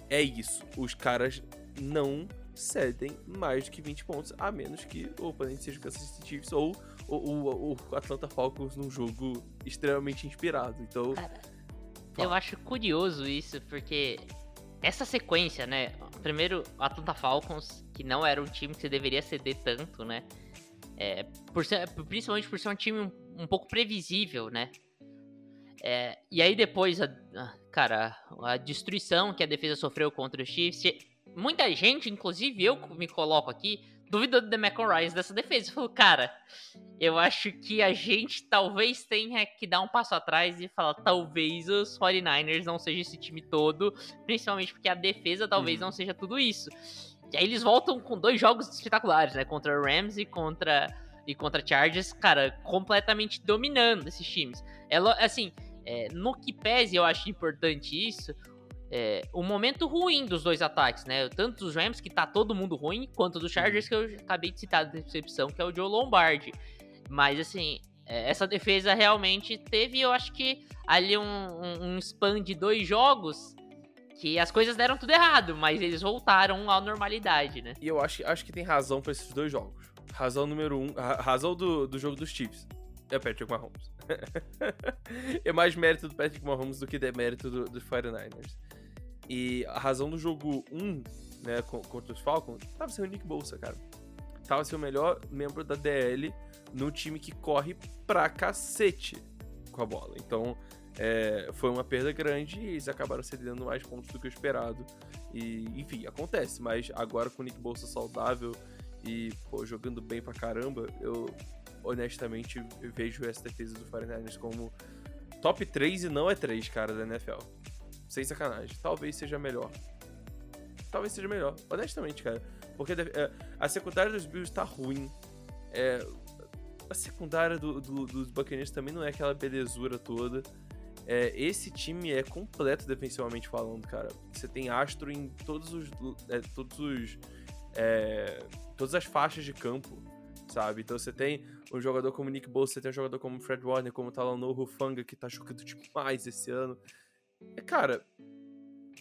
É isso. Os caras não cedem mais do que 20 pontos, a menos que o oponente seja o Kansas City Chiefs ou o, Atlanta Falcons num jogo extremamente inspirado. Então, Cara, eu acho curioso isso, porque essa sequência, né? Primeiro, o Atlanta Falcons, que não era um time que você deveria ceder tanto, né? É, por ser- principalmente por ser um time um, um pouco previsível, né? É, e aí depois, a, a- cara, a destruição que a defesa sofreu contra o Chiefs. Muita gente, inclusive eu me coloco aqui, duvidando do Demecon Ryans dessa defesa. Falou, cara, eu acho que a gente talvez tenha que dar um passo atrás e falar, talvez os 49ers não seja esse time todo, principalmente porque a defesa talvez Uhum. não seja tudo isso. E aí eles voltam com dois jogos espetaculares, né? Contra Rams e contra e contra Chargers, cara, completamente dominando esses times. É lo- assim, é, no que pese eu acho importante isso, é, o momento ruim dos dois ataques, né? Tanto dos Rams, que tá todo mundo ruim, quanto dos Chargers, que eu acabei de citar da decepção, que é o Joe Lombardi. Mas, assim, é, essa defesa realmente teve, eu acho que, ali um, um, um span de dois jogos que as coisas deram tudo errado, mas eles voltaram à normalidade, né? E eu acho, acho que tem razão pra esses dois jogos. Razão número um, razão do, do jogo dos Chiefs é o Patrick Mahomes. é mais mérito do Patrick Mahomes do que demérito do, dos 49ers. E a razão do jogo 1 né, co- contra os Falcons, tava sendo o Nick Bolsa, cara. Tava sendo o melhor membro da DL num time que corre pra cacete com a bola. Então, é, foi uma perda grande e eles acabaram cedendo mais pontos do que o esperado. E, enfim, acontece, mas agora com o Nick Bolsa saudável e pô, jogando bem pra caramba, eu honestamente vejo essa defesa do 49ers como top 3 e não é 3, cara, da NFL. Sem sacanagem. Talvez seja melhor. Talvez seja melhor, honestamente, cara. Porque é, a secundária dos Bills tá ruim. É, a secundária do, do- dos Buccaneers também não é aquela belezura toda. É, esse time é completo defensivamente falando, cara. Você tem astro em todos os. é, todos os. é, todas as faixas de campo, sabe? Então você tem um jogador como Nick Bosa, você tem um jogador como Fred Warner, como Talanoa Rufanga, que tá jogando demais esse ano. É, cara,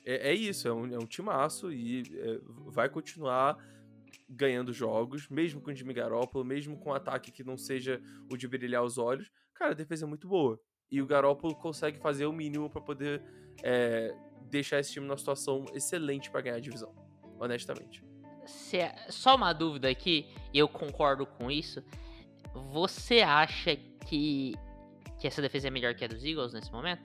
é, é isso, é um, é um timaço e é, vai continuar ganhando jogos, mesmo com o Jimmy Garoppolo, mesmo com um ataque que não seja o de brilhar os olhos. Cara, a defesa é muito boa. E o Garoppolo consegue fazer o mínimo pra poder é, deixar esse time numa situação excelente pra ganhar a divisão, honestamente. Se é- Só uma dúvida aqui, e eu concordo com isso. Você acha que, que essa defesa é melhor que a dos Eagles nesse momento?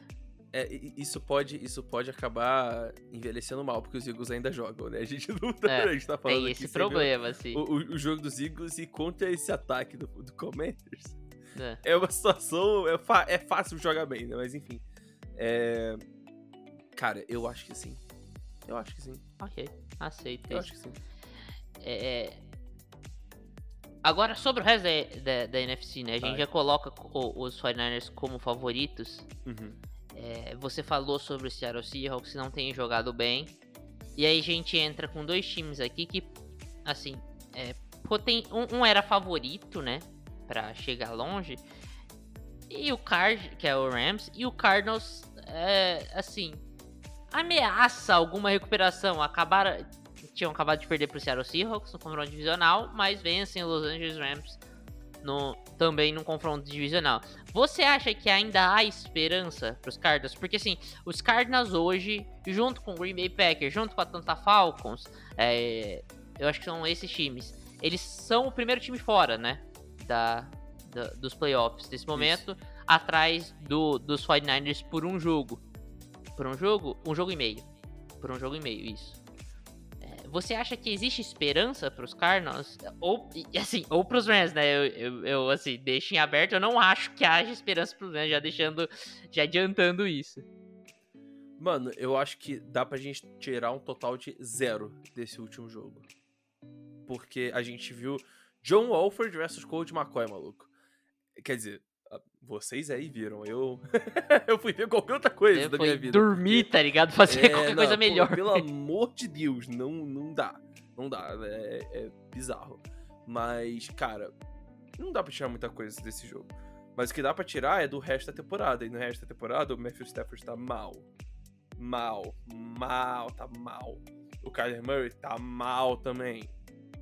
É, isso pode, isso pode acabar envelhecendo mal, porque os Eagles ainda jogam, né? A gente não tá, É, a gente tá falando Tem esse problema, assim. O, o- o jogo dos Eagles e contra esse ataque do, do Commanders. Né? É uma situação. É, é fácil jogar bem, né? Mas enfim. É... Cara, eu acho que sim. Eu acho que sim. Ok, aceito Eu acho que sim. É... Agora, sobre o resto da, da, da NFC, né? A gente Vai. já coloca co- os 49ers como favoritos. Uhum. É, você falou sobre o Seattle Seahawks que não tem jogado bem. E aí a gente entra com dois times aqui que, assim, é, poten- um, um era favorito, né? Pra chegar longe. E o Card, que é o Rams, e o Cardinals, é, assim, ameaça alguma recuperação. Acabaram, tinham acabado de perder pro Seattle Seahawks no confronto divisional, mas vencem os Los Angeles Rams no, também no confronto divisional. Você acha que ainda há esperança pros Cardinals? Porque assim, os Cardinals hoje, junto com o Green Bay Packers, junto com a Atlanta Falcons, é, eu acho que são esses times. Eles são o primeiro time fora, né? Da, da- dos playoffs nesse momento, atrás do, dos 49ers por um jogo. Por um jogo? Um jogo e meio. Por um jogo e meio, isso. É, Você acha que existe esperança pros Cardinals? Ou, assim, ou pros Rams, né? Eu, eu, eu, assim, deixo em aberto. Eu não acho que haja esperança pros Rams, já deixando, já adiantando isso. Mano, eu acho que dá pra gente tirar um total de zero desse último jogo. Porque a gente viu John Wolford versus Colt McCoy, maluco. Quer dizer, ah, vocês aí viram. Eu eu fui ver qualquer outra coisa Eu da minha vida. dormir, tá ligado? Fazer É, qualquer não, coisa pô, melhor. Pelo amor de Deus, não, não dá. Não dá. É, é bizarro. Mas, cara, não dá pra tirar muita coisa desse jogo. Mas o que dá pra tirar é do resto da temporada. E no resto da temporada, o Matthew Stafford tá mal. Mal. Mal, tá mal. O Kyler Murray tá mal também.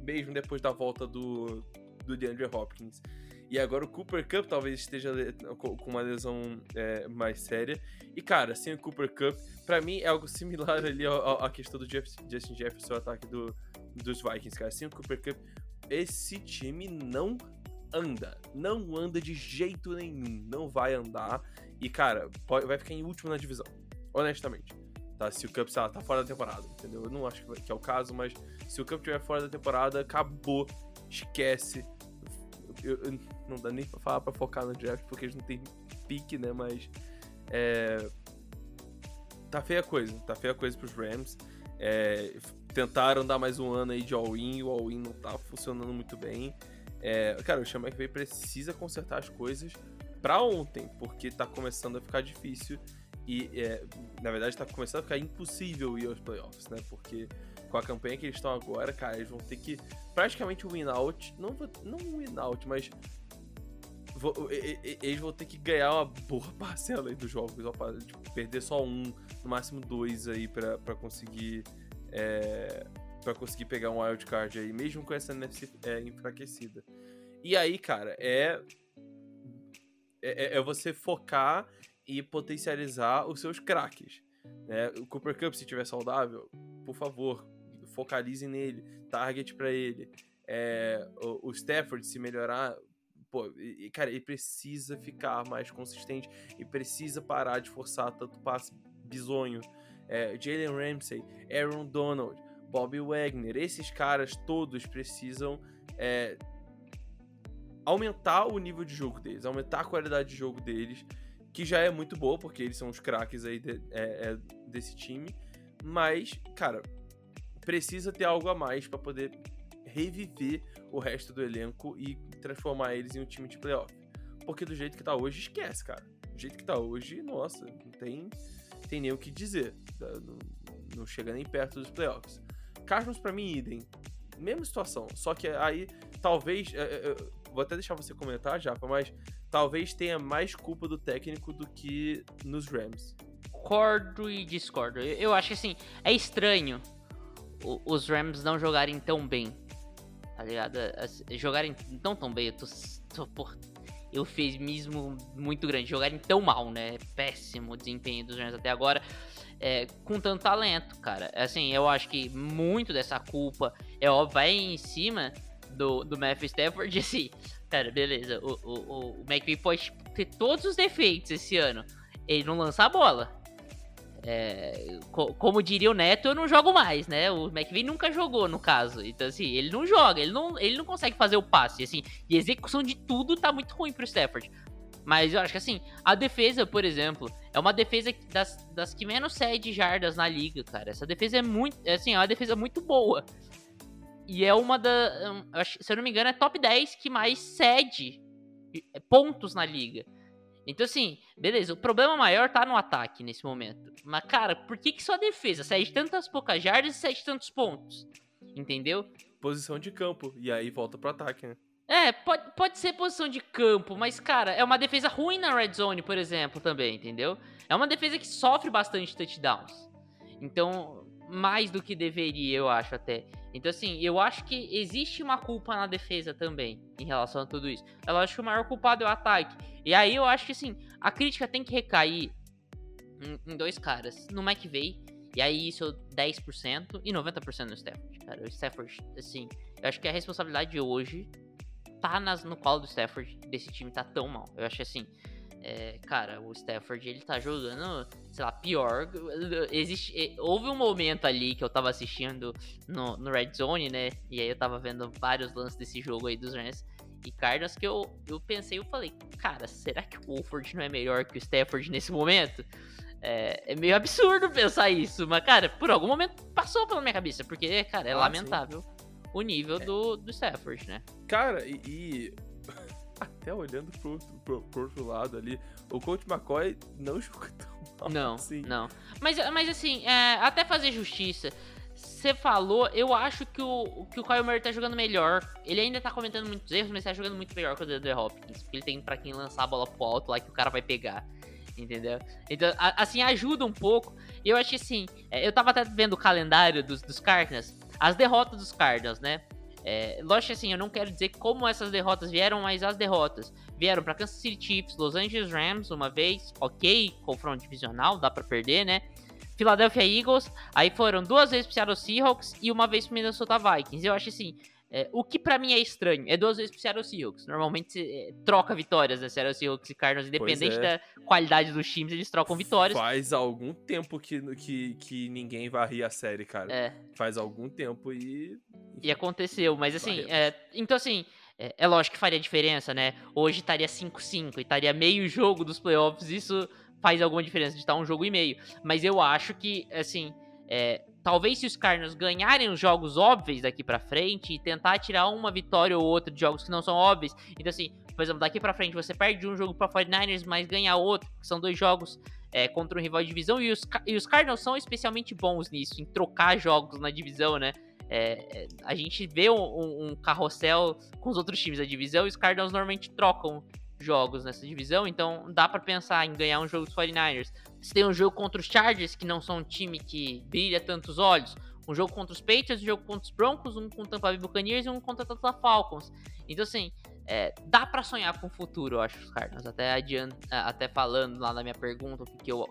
Mesmo depois da volta do, do DeAndre Hopkins. E agora o Cooper Cup talvez esteja com uma lesão é, mais séria. E, cara, sem o Cooper Cup, pra mim é algo similar ali à questão do Jeff- Justin Jefferson, o ataque do, dos Vikings, cara. Sem o Cooper Cup, esse time não anda. Não anda de jeito nenhum. Não vai andar. E, cara, pode- vai ficar em último na divisão. Honestamente. Tá? Se o Cup, sei lá, tá fora da temporada, entendeu? Eu não acho que é o caso, mas se o Cup estiver fora da temporada, acabou. Esquece. Eu- eu- não dá nem pra falar pra focar no draft, porque eles não tem pique, né? Mas. É, tá feia a coisa. Tá feia a coisa pros Rams. É, tentaram dar mais um ano aí de all-in, o all-in não tá funcionando muito bem. É, cara, o Sean McVay precisa consertar as coisas pra ontem, porque tá começando a ficar difícil e, é, na verdade, tá começando a ficar impossível ir aos playoffs, né? Porque com a campanha que eles estão agora, cara, eles vão ter que praticamente win out, não, não win out, mas eles vão ter que ganhar uma boa parcela aí dos jogos, pra, tipo, perder só um, no máximo dois aí pra conseguir é, para conseguir pegar um wild card aí, mesmo com essa NFC é, enfraquecida. E aí, cara, é, é é você focar e potencializar os seus craques. Né? O Cooper Cup, se tiver saudável, por favor, focalizem nele, target pra ele. É, o, Stafford se melhorar, pô, e, cara, ele precisa ficar mais consistente e precisa parar de forçar tanto passe bizonho. É, Jalen Ramsey, Aaron Donald, Bobby Wagner, esses caras todos precisam é, aumentar o nível de jogo deles, aumentar a qualidade de jogo deles, que já é muito boa, porque eles são os craques aí de, é, é, desse time. Mas, cara, precisa ter algo a mais para poder reviver o resto do elenco e transformar eles em um time de playoff. Porque do jeito que tá hoje, esquece, cara. Do jeito que tá hoje, nossa, não tem, tem nem o que dizer. Não, não chega nem perto dos playoffs. Cardinals para mim, idem. Mesma situação, só que aí talvez. É, é, vou até deixar você comentar, Japa, mas talvez tenha mais culpa do técnico do que nos Rams. Concordo e discordo. Eu, acho que assim, é estranho os Rams não jogarem tão bem. Tá ligado? Jogarem não tão bem, eu tô. tô por, eu fiz mesmo muito grande. Jogarem tão mal, né? Péssimo desempenho dos Rams até agora. É, com tanto talento, cara. Assim, eu acho que muito dessa culpa é óbvio, vai em cima do, do Matthew Stafford. Assim, cara, beleza. O, o, o McVay pode ter todos os defeitos esse ano. Ele não lança a bola. É, co como diria o Neto, eu não jogo mais, né? O McVay nunca jogou, no caso. Então, assim, ele não joga, ele não, ele não consegue fazer o passe, assim. E a execução de tudo tá muito ruim pro Stafford. Mas eu acho que, assim, a defesa, por exemplo, é uma defesa das, das que menos cede jardas na liga, cara. Essa defesa é muito, assim, é uma defesa muito boa. E é uma da, se eu não me engano, é top 10 que mais cede pontos na liga. Então, assim, beleza, o problema maior tá no ataque nesse momento. Mas, cara, por que, que sua defesa cede tantas poucas jardas e cede tantos pontos? Entendeu? Posição de campo. E aí volta pro ataque, né? É, pode, pode ser posição de campo, mas, cara, é uma defesa ruim na red zone, por exemplo, também, entendeu? É uma defesa que sofre bastante touchdowns. Então, mais do que deveria, eu acho até. Então, assim, eu acho que existe uma culpa na defesa também em relação a tudo isso. Eu acho que o maior culpado é o ataque. E aí eu acho que, assim, a crítica tem que recair em, em dois caras. No McVeigh, e aí isso 10% e 90% no Stafford. Cara, o Stafford, assim, eu acho que a responsabilidade de hoje tá nas, no colo do Stafford desse time tá tão mal. Eu acho que, assim, é, cara, o Stafford ele tá jogando, sei lá, pior. Existe, houve um momento ali que eu tava assistindo no, no Red Zone, né? E aí eu tava vendo vários lances desse jogo aí dos Rams e Cardinals que eu, eu pensei, eu falei, cara, será que o Wolford não é melhor que o Stafford nesse momento? É, é, meio absurdo pensar isso, mas, cara, por algum momento passou pela minha cabeça, porque, cara, é ah, lamentável sim. o nível é. do, do Stafford, né? Cara, e, e até olhando pro outro, pro, pro outro lado ali, o Coach McCoy não jogou tão mal Não, assim. não. Mas, mas assim, é, até fazer justiça, você falou, eu acho que o, que o Kyle Murray tá jogando melhor. Ele ainda tá cometendo muitos erros, mas tá jogando muito melhor que o DeAndre Hopkins. Porque ele tem pra quem lançar a bola pro alto lá que o cara vai pegar. Entendeu? Então, a, assim, ajuda um pouco. E eu acho que assim, é, eu tava até vendo o calendário dos, dos Cardinals. As derrotas dos Cardinals, né? É, lógico assim, eu não quero dizer como essas derrotas vieram, mas as derrotas vieram para Kansas City Chiefs, Los Angeles Rams uma vez, ok, confronto divisional, dá para perder, né? Philadelphia Eagles, aí foram duas vezes pro Seattle Seahawks e uma vez pro Minnesota Vikings. Eu acho assim, é, o que para mim é estranho é duas vezes pro Seattle Seahawks. Normalmente é, troca vitórias, né? Seattle Seahawks e Cardinals, independente é. da qualidade dos times, eles trocam vitórias. Faz algum tempo que, que, que ninguém varria a série, cara. É. Faz algum tempo e. E aconteceu, mas assim, é, então assim. É, é lógico que faria diferença, né? Hoje estaria 5-5 e estaria meio jogo dos playoffs. Isso faz alguma diferença de estar um jogo e meio. Mas eu acho que, assim, é, talvez se os Cardinals ganharem os jogos óbvios daqui para frente e tentar tirar uma vitória ou outra de jogos que não são óbvios. Então, assim, por exemplo, daqui para frente você perde um jogo para 49ers, mas ganha outro, que são dois jogos é, contra um rival de divisão. E os, e os Cardinals são especialmente bons nisso, em trocar jogos na divisão, né? É, é a gente vê um, um, carrossel com os outros times da divisão e os Cardinals normalmente trocam jogos nessa divisão, então dá para pensar em ganhar um jogo dos 49ers. Você tem um jogo contra os Chargers, que não são um time que brilha tantos olhos, um jogo contra os Patriots, um jogo contra os Broncos, um contra o Tampa Bay Buccaneers e um contra o Atlanta Falcons. Então, assim, É, dá para sonhar com o futuro, eu acho, os Cardinals. Até, adianta, até falando lá na minha pergunta o que, que, eu,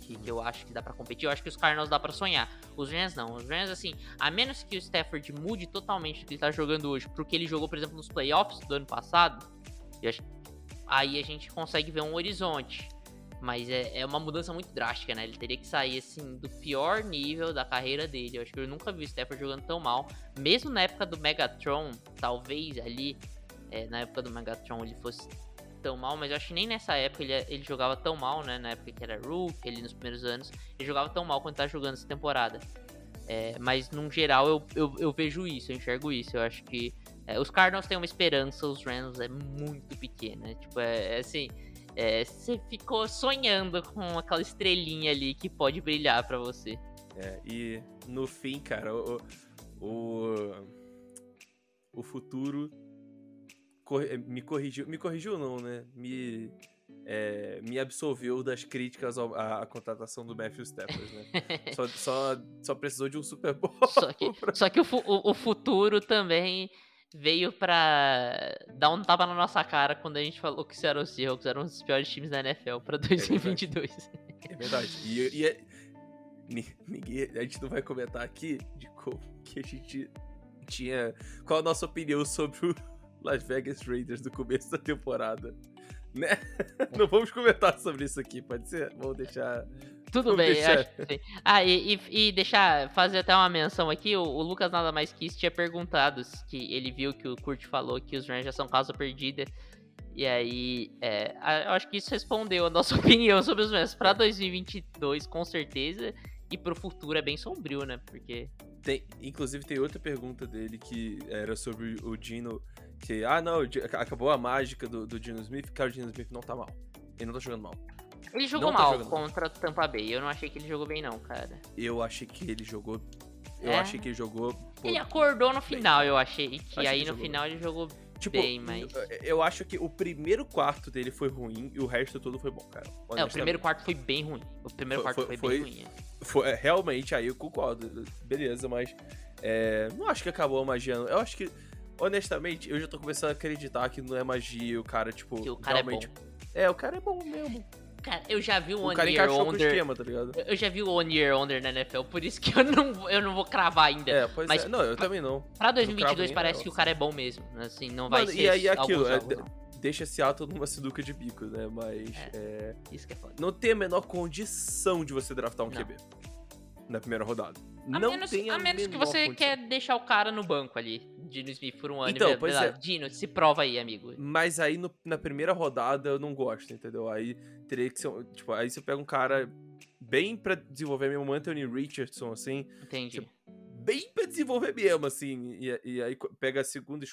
que, que eu acho que dá para competir, eu acho que os Cardinals dá para sonhar. Os Rams não. Os Rams, assim, a menos que o Stafford mude totalmente o que ele tá jogando hoje, porque ele jogou, por exemplo, nos playoffs do ano passado, aí a gente consegue ver um horizonte. Mas é, é uma mudança muito drástica, né? Ele teria que sair, assim, do pior nível da carreira dele. Eu acho que eu nunca vi o Stafford jogando tão mal. Mesmo na época do Megatron, talvez ali, é, na época do Megatron ele fosse tão mal, mas eu acho que nem nessa época ele, ele jogava tão mal, né? Na época que era Rook, ali nos primeiros anos, ele jogava tão mal quanto tá jogando essa temporada. É, mas, num geral, eu, eu, eu, vejo isso, eu enxergo isso. Eu acho que é, os Cardinals têm uma esperança, os Rams é muito pequena. Tipo, é, é assim é, você ficou sonhando com aquela estrelinha ali que pode brilhar para você. É, e no fim, cara, o, o, o futuro eh, me corrigiu, me corrigiu não, né? Me, é, me absolveu das críticas à, à contratação do Matthew Stafford, né? só, só, só precisou de um Super Bowl. Só que, pra... só que o, o, o futuro também veio pra dar um tapa na nossa cara quando a gente falou que o Seattle Seahawks era um dos piores times da NFL pra 2022. É verdade. É verdade. E, e é... ninguém, a gente não vai comentar aqui de como que a gente tinha. Qual a nossa opinião sobre o Las Vegas Raiders do começo da temporada. Né? Não vamos comentar sobre isso aqui, pode ser? Vamos deixar tudo bem, deixar. acho que sim. Ah, e, e, e, deixar, fazer até uma menção aqui, o, o, Lucas Nada Mais Quis tinha perguntado que ele viu que o Kurt falou que os Rangers são causa perdida. E aí, é, eu acho que isso respondeu a nossa opinião sobre os Rams para 2022, com certeza. E pro futuro é bem sombrio, né? Porque. Tem, inclusive, tem outra pergunta dele que era sobre o Dino. Que, ah, não, acabou a mágica do, do Dino Smith. Cara, o Dino Smith não tá mal. Ele não tá jogando mal. Ele jogou mal contra o Tampa Bay. Eu não achei que ele jogou bem, não, cara. Eu achei que ele jogou. Eu é? achei que ele jogou. Pô, ele acordou no final, bem. eu achei. Que achei aí que no final ele jogou tipo, bem, mas. Eu acho que o primeiro quarto dele foi ruim e o resto todo foi bom, cara. É, o primeiro quarto foi bem ruim. O primeiro foi, quarto foi, foi, bem ruim. É. Foi, é, realmente, aí eu concordo. Beleza, mas. É, não acho que acabou a magia. Eu acho que. Honestamente, eu já tô começando a acreditar que não é magia o cara, tipo. Que o cara realmente. É, bom. é, o cara é bom mesmo. Cara, eu já vi o, o One Year Onder. Esquema, tá eu já vi o One Year Onder na NFL, por isso que eu não, eu não vou cravar ainda. É, pois Mas, é. Não, eu pra, também não. Pra 2022 parece é, que o cara é bom mesmo. Assim, não vai Mano, ser. E aí aquilo, é, deixa Seattle numa sinuca de bico, né? Mas. É, é, isso que é foda. Não tem a menor condição de você draftar um não. QB na primeira rodada. A não menos, tem a, a menos que você condição. quer deixar o cara no banco ali, Dino Smith, por um ano. Então, pois é. Dino, se prova aí, amigo. Mas aí no, na primeira rodada eu não gosto, entendeu? Aí teria que ser. Tipo, aí você pega um cara bem pra desenvolver mesmo, Anthony Richardson, assim. Entendi. Tipo, bem pra desenvolver mesmo, assim. E, e aí pega a segunda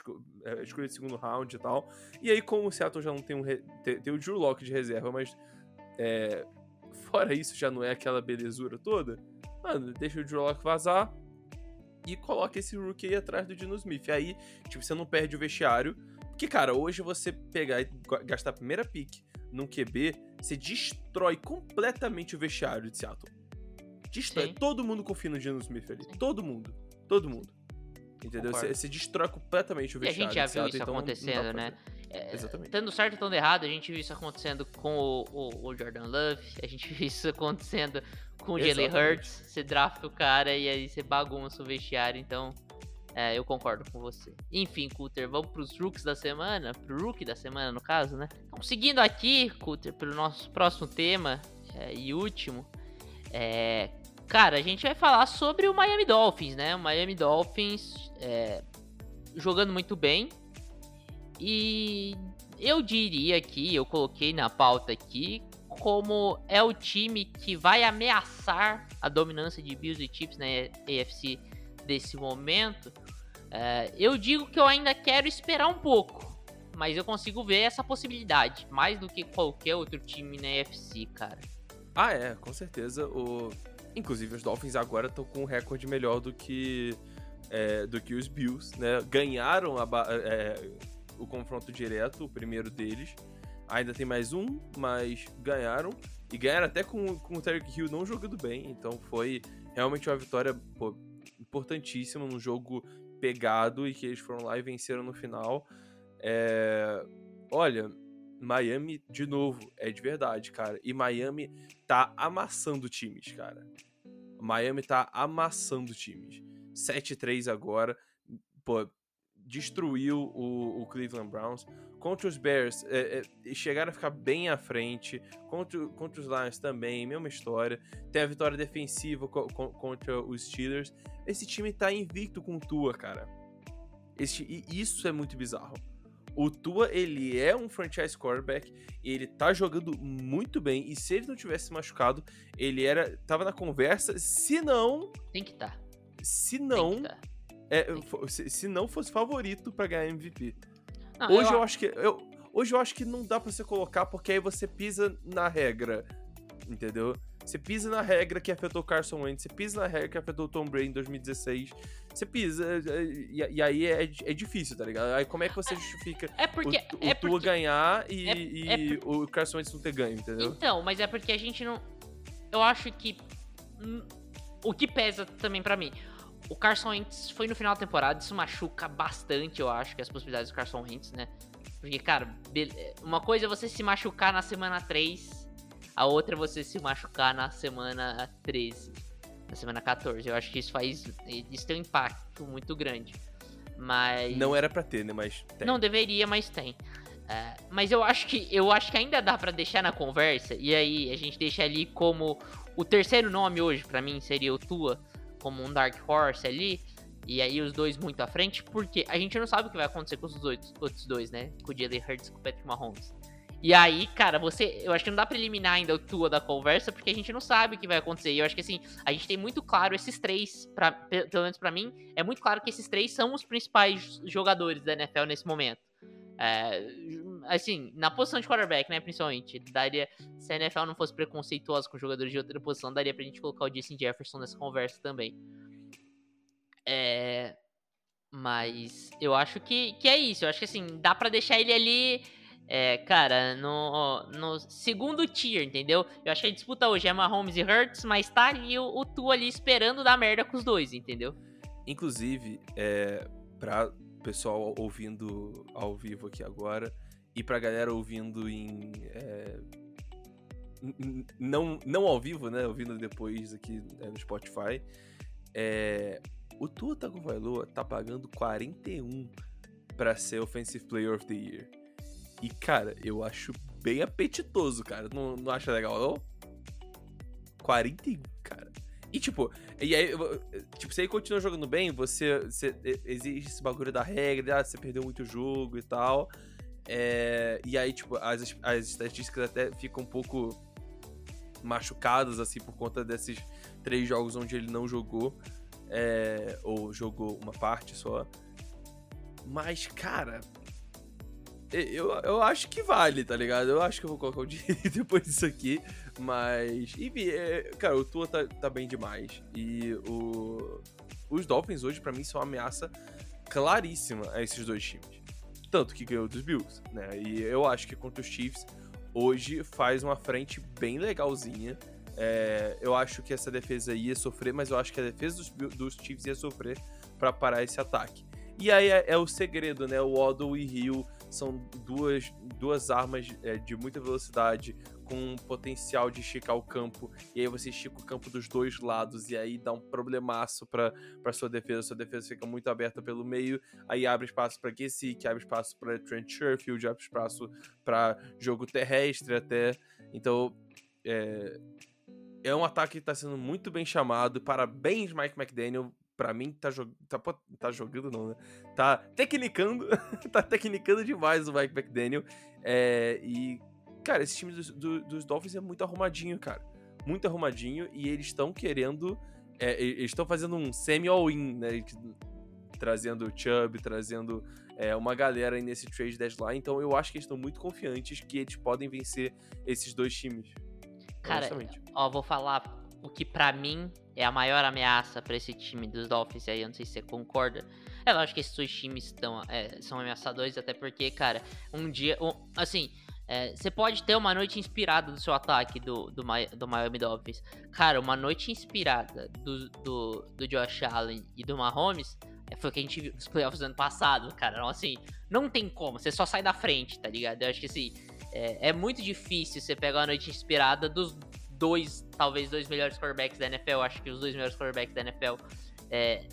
é, escolha de segundo round e tal. E aí, como o Seattle já não tem um. Tem, tem o Drew Locke de reserva, mas. É, fora isso, já não é aquela belezura toda mano, deixa o Drew vazar e coloca esse rookie aí atrás do Dino Smith. Aí, tipo, você não perde o vestiário. Porque, cara, hoje você pegar e gastar a primeira pick num QB, você destrói completamente o vestiário de Seattle. Destrói. Sim. Todo mundo confia no Dino Smith ali. Todo mundo. Todo mundo. Entendeu? Você, você, destrói completamente o vestiário. E a gente já viu isso então acontecendo, né? É, Exatamente. Tanto certo ou tanto errado, a gente viu isso acontecendo com o, o, o Jordan Love, a gente viu isso acontecendo com o Jalen Hurts, você drafta o cara e aí você bagunça o vestiário, então é, eu concordo com você. Enfim, Cutter, vamos pros rookies da semana, pro rookie da semana no caso, né? Então, seguindo aqui, Cutter, pro nosso próximo tema é, e último, é, cara, a gente vai falar sobre o Miami Dolphins, né? O Miami Dolphins é, jogando muito bem e eu diria aqui, eu coloquei na pauta aqui, como é o time que vai ameaçar a dominância de Bills e Chiefs na AFC desse momento, é, eu digo que eu ainda quero esperar um pouco. Mas eu consigo ver essa possibilidade, mais do que qualquer outro time na AFC, cara. Ah, é, com certeza. O... Inclusive, os Dolphins agora estão com um recorde melhor do que, é, do que os Bills, né? Ganharam a, é, o confronto direto, o primeiro deles. Ainda tem mais um, mas ganharam. E ganharam até com, com o Tarek Hill não jogando bem. Então foi realmente uma vitória pô, importantíssima num jogo pegado e que eles foram lá e venceram no final. É, olha, Miami, de novo, é de verdade, cara. E Miami tá amassando times, cara. Miami tá amassando times. 7-3 agora. Pô, destruiu o, o, Cleveland Browns. Contra os Bears, é, é, chegaram a ficar bem à frente. Contra, contra os Lions também, mesma história. Tem a vitória defensiva co co contra os Steelers. Esse time tá invicto com Tua, cara. Esse, e isso é muito bizarro. O Tua, ele é um franchise quarterback, ele tá jogando muito bem, e se ele não tivesse machucado, ele era tava na conversa, se não... Tem que estar. Tá. Se não... Tá. É, se, se, não fosse favorito para ganhar MVP. Não, hoje eu... eu, acho que... Eu, hoje eu acho que não dá para você colocar, porque aí você pisa na regra, entendeu? Você pisa na regra que afetou o Carson Wentz, você pisa na regra que afetou o Tom Brady em 2016. Você pisa, é, é, e, e aí é, é difícil, tá ligado? Aí como é que você justifica é porque, o, o é Tua ganhar e, é, e é o Carson Wentz não ter ganho, entendeu? Então, mas é porque a gente não... Eu acho que... Hum, o que pesa também para mim... O Carson Wentz foi no final da temporada, isso machuca bastante, eu acho, que as possibilidades do Carson Wentz, né? Porque, cara, uma coisa é você se machucar na semana 3 a outra é você se machucar na semana 13, na semana 14. Eu acho que isso faz. Isso tem um impacto muito grande. Mas. Não era para ter, né? Mas tem. Não deveria, mas tem. É, mas eu acho que eu acho que ainda dá para deixar na conversa. E aí a gente deixa ali como o terceiro nome hoje para mim seria o Tua, como um Dark Horse ali. E aí os dois muito à frente, porque a gente não sabe o que vai acontecer com os outros dois, né? Com o Jalen Hurts e com o Patrick Mahomes. E aí, cara, você. Eu acho que não dá pra eliminar ainda o tua da conversa, porque a gente não sabe o que vai acontecer. E eu acho que assim, a gente tem muito claro esses três, pra, pelo menos para mim, é muito claro que esses três são os principais jogadores da NFL nesse momento. É, assim, na posição de quarterback, né, principalmente, daria, se a NFL não fosse preconceituosa com jogadores de outra posição, daria pra gente colocar o Jason Jefferson nessa conversa também. É, mas eu acho que, que é isso, eu acho que assim, dá para deixar ele ali é, cara, no, no segundo tier, entendeu? Eu acho que a disputa hoje é Mahomes e Hurts, mas tá ali o, o Tu ali esperando dar merda com os dois, entendeu? Inclusive, é, pra pessoal ouvindo ao vivo aqui agora e pra galera ouvindo em. É, não, não ao vivo, né? Ouvindo depois aqui é, no Spotify. É, o Tua Tagovailoa tá pagando 41 para ser Offensive Player of the Year. E, cara, eu acho bem apetitoso, cara. Não, não acha legal, não? 41, cara. E, tipo, e aí, tipo, se ele continua jogando bem, você, você exige esse bagulho da regra, ah, você perdeu muito jogo e tal. É, e aí, tipo, as, as estatísticas até ficam um pouco machucadas, assim, por conta desses três jogos onde ele não jogou. É, ou jogou uma parte só. Mas, cara, eu, eu acho que vale, tá ligado? Eu acho que eu vou colocar o dinheiro depois disso aqui. Mas, enfim, é, cara, o Tua tá, tá bem demais. E o, os Dolphins hoje, para mim, são uma ameaça claríssima a esses dois times. Tanto que ganhou dos Bills, né? E eu acho que contra os Chiefs, hoje faz uma frente bem legalzinha. É, eu acho que essa defesa ia sofrer, mas eu acho que a defesa dos, dos Chiefs ia sofrer para parar esse ataque. E aí é, é, o segredo, né? O Waddle e Hill são duas, duas armas é, de muita velocidade com potencial de esticar o campo. E aí você estica o campo dos dois lados e aí dá um problemaço para sua defesa. Sua defesa fica muito aberta pelo meio, aí abre espaço para que abre espaço para Trent Sherfield, abre espaço para jogo terrestre até. Então, é, é um ataque que está sendo muito bem chamado. Parabéns, Mike McDaniel pra mim, tá, jog... tá, tá jogando, não, né? Tá tecnicando, tá tecnicando demais o Mike McDaniel. É, e, cara, esse time dos, do, dos Dolphins é muito arrumadinho, cara. Muito arrumadinho. E eles estão querendo. É, eles estão fazendo um semi-all-in, né? Trazendo o Chubb, trazendo é, uma galera aí nesse trade deadline. Então eu acho que eles estão muito confiantes que eles podem vencer esses dois times. Cara, ó, vou falar o que para mim é a maior ameaça para esse time dos Dolphins aí, eu não sei se você concorda. É lógico que esses dois times estão, é, são ameaçadores, até porque, cara, um dia, um, assim, é, você pode ter uma noite inspirada do seu ataque do, do, do Miami Dolphins. Cara, uma noite inspirada do, do, do Josh Allen e do Mahomes É, foi o que a gente viu nos playoffs do ano passado, cara. Então, assim, não tem como. Você só sai da frente, tá ligado? Eu acho que, assim, é, é muito difícil você pegar uma noite inspirada dos dois, talvez, dois melhores quarterbacks da NFL. Acho que os dois melhores quarterbacks da NFL é,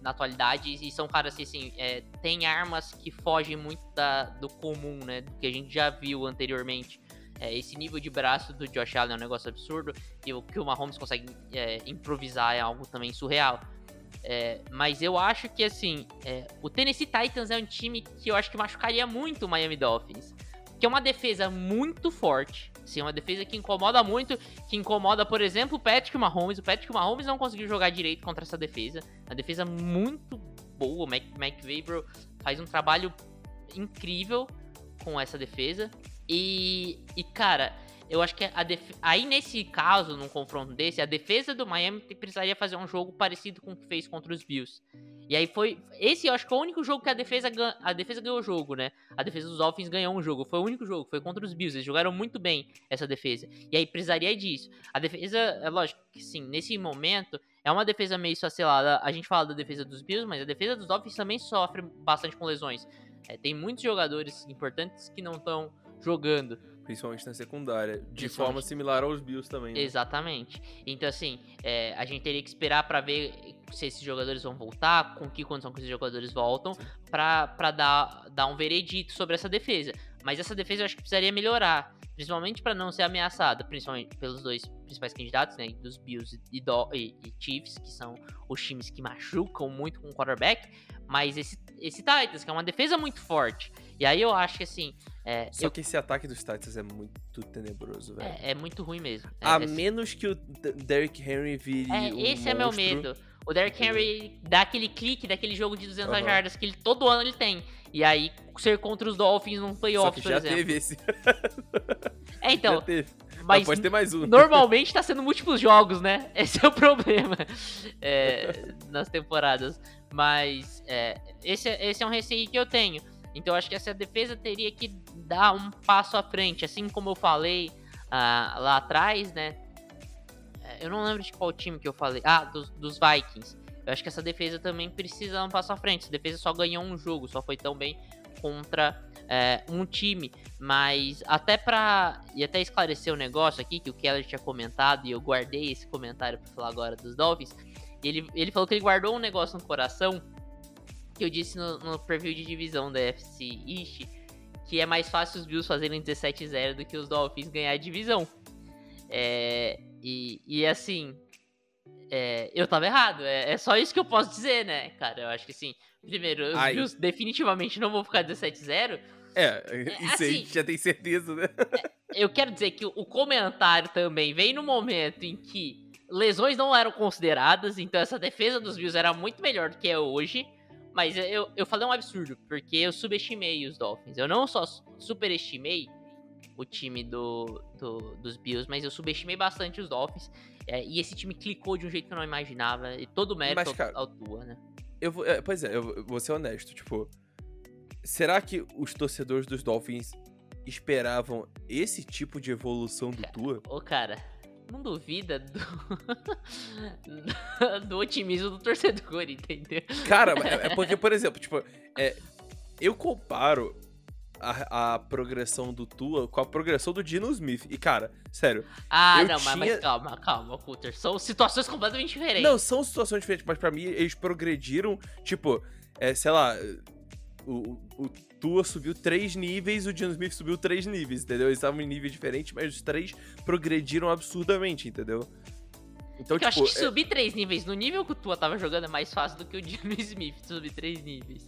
na atualidade. E são caras assim, assim é, tem armas que fogem muito da, do comum, né? Do que a gente já viu anteriormente. É, esse nível de braço do Josh Allen é um negócio absurdo. E o que o Mahomes consegue é, improvisar é algo também surreal. É, mas eu acho que assim, é, o Tennessee Titans é um time que eu acho que machucaria muito o Miami Dolphins. Que é uma defesa muito forte. Sim, uma defesa que incomoda muito, que incomoda, por exemplo, o Patrick Mahomes. O Patrick Mahomes não conseguiu jogar direito contra essa defesa. Uma defesa muito boa. O Mac, faz um trabalho incrível com essa defesa. E, e cara, eu acho que def... aí nesse caso, num confronto desse, a defesa do Miami precisaria fazer um jogo parecido com o que fez contra os Bills. E aí foi. Esse eu acho que é o único jogo que a defesa, a defesa ganhou o jogo, né? A defesa dos Dolphins ganhou um jogo. Foi o único jogo, foi contra os Bills. Eles jogaram muito bem essa defesa. E aí precisaria disso. A defesa, é lógico que sim, nesse momento. É uma defesa meio lá A gente fala da defesa dos Bills, mas a defesa dos Dolphins também sofre bastante com lesões. É, tem muitos jogadores importantes que não estão jogando. Principalmente na secundária. De forma similar aos Bills também. Né? Exatamente. Então, assim, é, a gente teria que esperar para ver se esses jogadores vão voltar, com que condição que esses jogadores voltam, para dar, dar um veredito sobre essa defesa. Mas essa defesa eu acho que precisaria melhorar. Principalmente para não ser ameaçada, principalmente pelos dois principais candidatos, né? Dos Bills e, do, e, e Chiefs, que são os times que machucam muito com o quarterback. Mas esse, esse Titans, que é uma defesa muito forte. E aí eu acho que assim. É, Só eu... que esse ataque dos Titans é muito tenebroso, velho. É, é, muito ruim mesmo. É, a menos que o Derrick Henry vire. É, um esse monstro. é meu medo. O Derrick Henry dá aquele clique daquele jogo de 200 uhum. jardas que ele, todo ano ele tem. E aí, ser contra os Dolphins num playoff, por exemplo. já teve esse. é, então. Já teve. Mas pode ter mais um. Normalmente tá sendo múltiplos jogos, né? Esse é o problema é, nas temporadas. Mas é, esse, esse é um receio que eu tenho. Então eu acho que essa defesa teria que dar um passo à frente. Assim como eu falei uh, lá atrás, né? É, eu não lembro de qual time que eu falei. Ah, dos, dos Vikings. Eu acho que essa defesa também precisa dar um passo à frente. Essa defesa só ganhou um jogo, só foi tão bem contra é, um time. Mas até para E até esclarecer o um negócio aqui, que o Keller tinha comentado, e eu guardei esse comentário para falar agora dos Dolphins. Ele, ele falou que ele guardou um negócio no coração. Que eu disse no, no preview de divisão da FC East. Que é mais fácil os Bills fazerem 17-0 do que os Dolphins ganhar a divisão. É, e, e assim, é, eu tava errado. É, é, só isso que eu posso dizer, né, cara? Eu acho que assim, primeiro, os Ai. Bills definitivamente não vão ficar 17-0. É, é, isso assim, aí já tem certeza, né? É, eu quero dizer que o comentário também vem no momento em que lesões não eram consideradas, então essa defesa dos Bills era muito melhor do que é hoje. Mas eu, eu falei um absurdo, porque eu subestimei os Dolphins. Eu não só superestimei o time do, do, dos Bills, mas eu subestimei bastante os Dolphins. É, e esse time clicou de um jeito que eu não imaginava. E todo o mérito mas, cara, ao, Tua, né? Eu vou, é, pois é, eu vou ser honesto. Tipo, será que os torcedores dos Dolphins esperavam esse tipo de evolução do Tua? Ô, cara, não duvida do, do otimismo do torcedor, entendeu? Cara, é, é porque, por exemplo, tipo, é, eu comparo a, a, progressão do Tua com a progressão do Dino Smith. E, cara, sério. Ah, não, tinha... mas, calma, calma, Coulter. São situações completamente diferentes. Não, são situações diferentes, mas pra mim eles progrediram, tipo, é, sei lá. O, o Tua subiu três níveis, o Dino Smith subiu três níveis, entendeu? Eles estavam em níveis diferentes, mas os três progrediram absurdamente, entendeu? Então, tipo, eu acho tipo, que é... subir três níveis no nível que o Tua tava jogando é mais fácil do que o Dino Smith subir três níveis.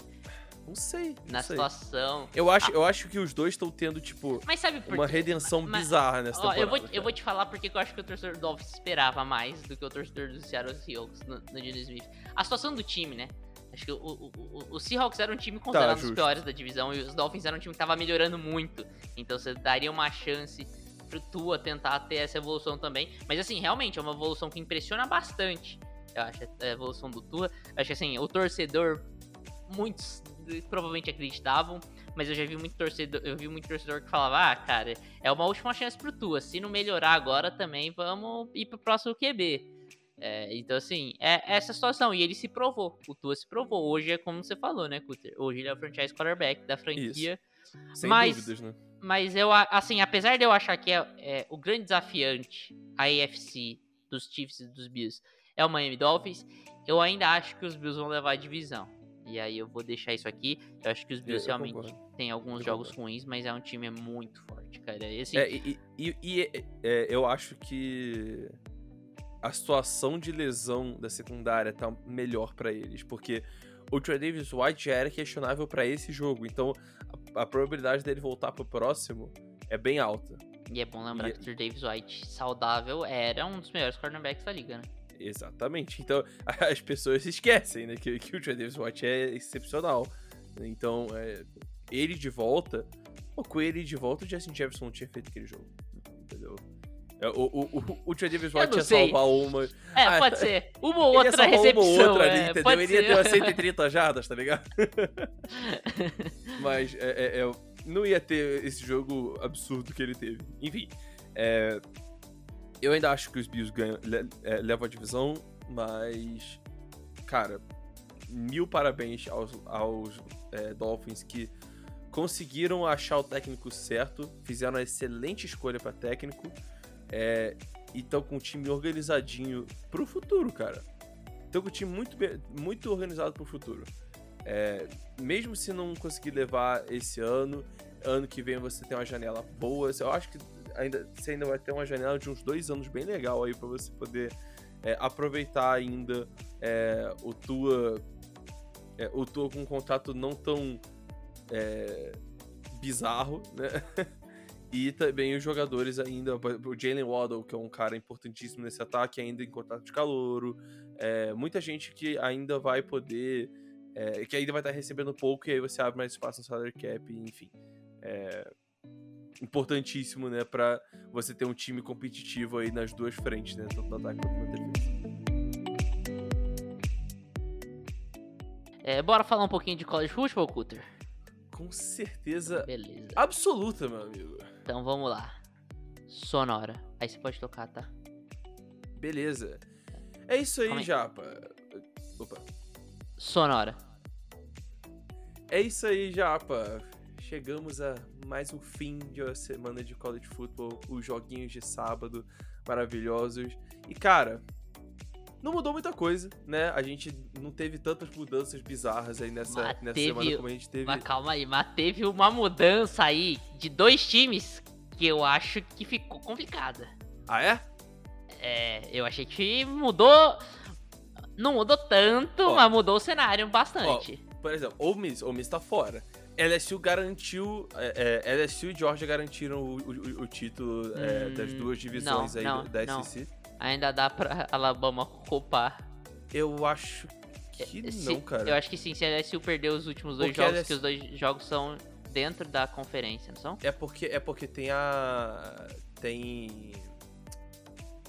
Não sei. Não na sei. situação. Eu acho, ah. eu acho que os dois estão tendo, tipo, mas sabe uma redenção mas, bizarra nessa ó, temporada. Eu vou, eu vou te falar porque eu acho que o torcedor do Dolphins esperava mais do que o torcedor do Seattle Seahawks no, no Dino Smith. A situação do time, né? Acho que o, o, o, o Seahawks era um time considerado tá, os piores da divisão e os Dolphins eram um time que tava melhorando muito. Então você daria uma chance pro Tua tentar ter essa evolução também. Mas assim, realmente é uma evolução que impressiona bastante. Eu acho a evolução do Tua. Eu acho que assim, o torcedor muitos provavelmente acreditavam, mas eu já vi muito torcedor, eu vi muito torcedor que falava: "Ah, cara, é uma última chance pro Tua, se não melhorar agora também, vamos ir pro próximo QB". É, então, assim, é essa situação. E ele se provou. O Tua se provou. Hoje é como você falou, né, Cutter? Hoje ele é o franchise quarterback da franquia. Sem Mas- dúvidas, né? Mas eu, assim, apesar de eu achar que é, é o grande desafiante, a AFC dos Chiefs e dos Bills, é o Miami Dolphins, eu ainda acho que os Bills vão levar a divisão. E aí eu vou deixar isso aqui. Eu acho que os Bills eu realmente concordo. têm alguns Eu jogos concordo. ruins, mas é um time muito forte, cara. E, assim, É, e, e- e- e, é, eu acho que a situação de lesão da secundária tá melhor pra eles, porque o Trey Davis White já era questionável pra esse jogo, então a, a probabilidade dele voltar pro próximo é bem alta. E é bom lembrar E- que o Trey Davis White, saudável, era um dos melhores cornerbacks da liga, né? Exatamente. Então as pessoas se esquecem, né, que, que o Trey Davis White é excepcional. Então, é, ele de volta, pô, com ele de volta, o Justin Jefferson não tinha feito aquele jogo. Entendeu? É, O, o, o, o Trey Davis Eu White não ia sei. salvar uma. É, Ah, pode ser. Uma ou ia outra recepção. uma ou outra ali, é, entendeu? pode Ele ia ser. ter umas 130 jardas, tá ligado? Mas é, é, é, não ia ter esse jogo absurdo que ele teve. Enfim, é, eu ainda acho que os Bills ganham, le- levam a divisão, mas, cara, mil parabéns aos, aos Dolphins que conseguiram achar o técnico certo, fizeram uma excelente escolha para técnico é, e estão com um time organizadinho pro futuro, cara. Estão com um time muito, bem- muito organizado pro futuro. É, mesmo se não conseguir levar esse ano, ano que vem você tem uma janela boa. Eu acho que ainda, você ainda vai ter uma janela de uns dois anos bem legal aí para você poder é, aproveitar ainda é, o tua é, o tua com um contrato não tão é, bizarro, né? E também os jogadores ainda, o Jalen Waddle, que é um cara importantíssimo nesse ataque, ainda em contrato de calouro. É, muita gente que ainda vai poder. é, que ainda vai estar recebendo pouco, e aí você abre mais espaço no salary cap, enfim. É importantíssimo, né, pra você ter um time competitivo aí nas duas frentes, né, tanto no ataque quanto na defesa. É, bora falar um pouquinho de college football, Cutter? Com certeza Beleza. absoluta, meu amigo. Então vamos lá. Sonora. Aí você pode tocar, tá? Beleza. É isso aí, aí. Japa. Opa. Sonora. É isso aí, Japa. Chegamos a mais um fim de uma semana de college football, os joguinhos de sábado maravilhosos. E cara, não mudou muita coisa, né? A gente não teve tantas mudanças bizarras aí nessa, Mas nessa teve semana como a gente teve. Mas calma aí, mas teve uma mudança aí de dois times que eu acho que ficou complicada. Ah, é? É, eu achei que mudou. Não mudou tanto, Ó. mas mudou o cenário bastante. Por exemplo, o Miss, o Miss tá fora. LSU garantiu. É, é, LSU e Georgia garantiram o, o- o título é, Hum, das duas divisões não, aí não, da não. Ainda dá pra Alabama culpar. Eu acho que Se- não, cara. Eu acho que sim, se a LSU perder os últimos dois Porque jogos, LSU que os dois jogos são dentro da conferência, não são? É porque é porque tem a tem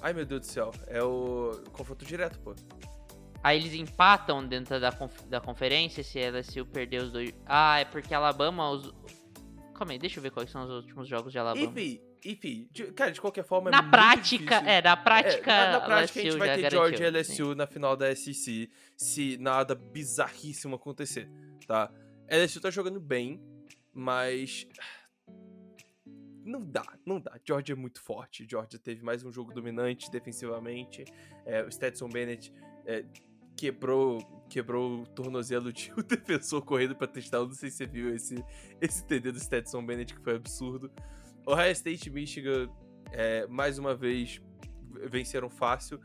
Ai meu Deus do céu, é o confronto direto, pô. Aí eles empatam dentro da, conf- da conferência se a LSU perder os dois. Ah, é porque Alabama. Os... Calma aí, deixa eu ver quais são os últimos jogos de Alabama. Enfim, enfim, de- cara, de qualquer forma é na muito prática, é, na prática. É, na, na prática a gente LSU vai ter garantiu, Georgia e sim. LSU na final da SEC se nada bizarríssimo acontecer, tá? LSU tá jogando bem, mas não dá, não dá. Georgia é muito forte. Georgia teve mais um jogo dominante defensivamente. É, o Stetson Bennett é, quebrou, quebrou o tornozelo de um defensor correndo pra testar. Não sei se você viu esse, esse TD do Stetson Bennett que foi absurdo. Ohio State e Michigan, é, mais uma vez, venceram fácil.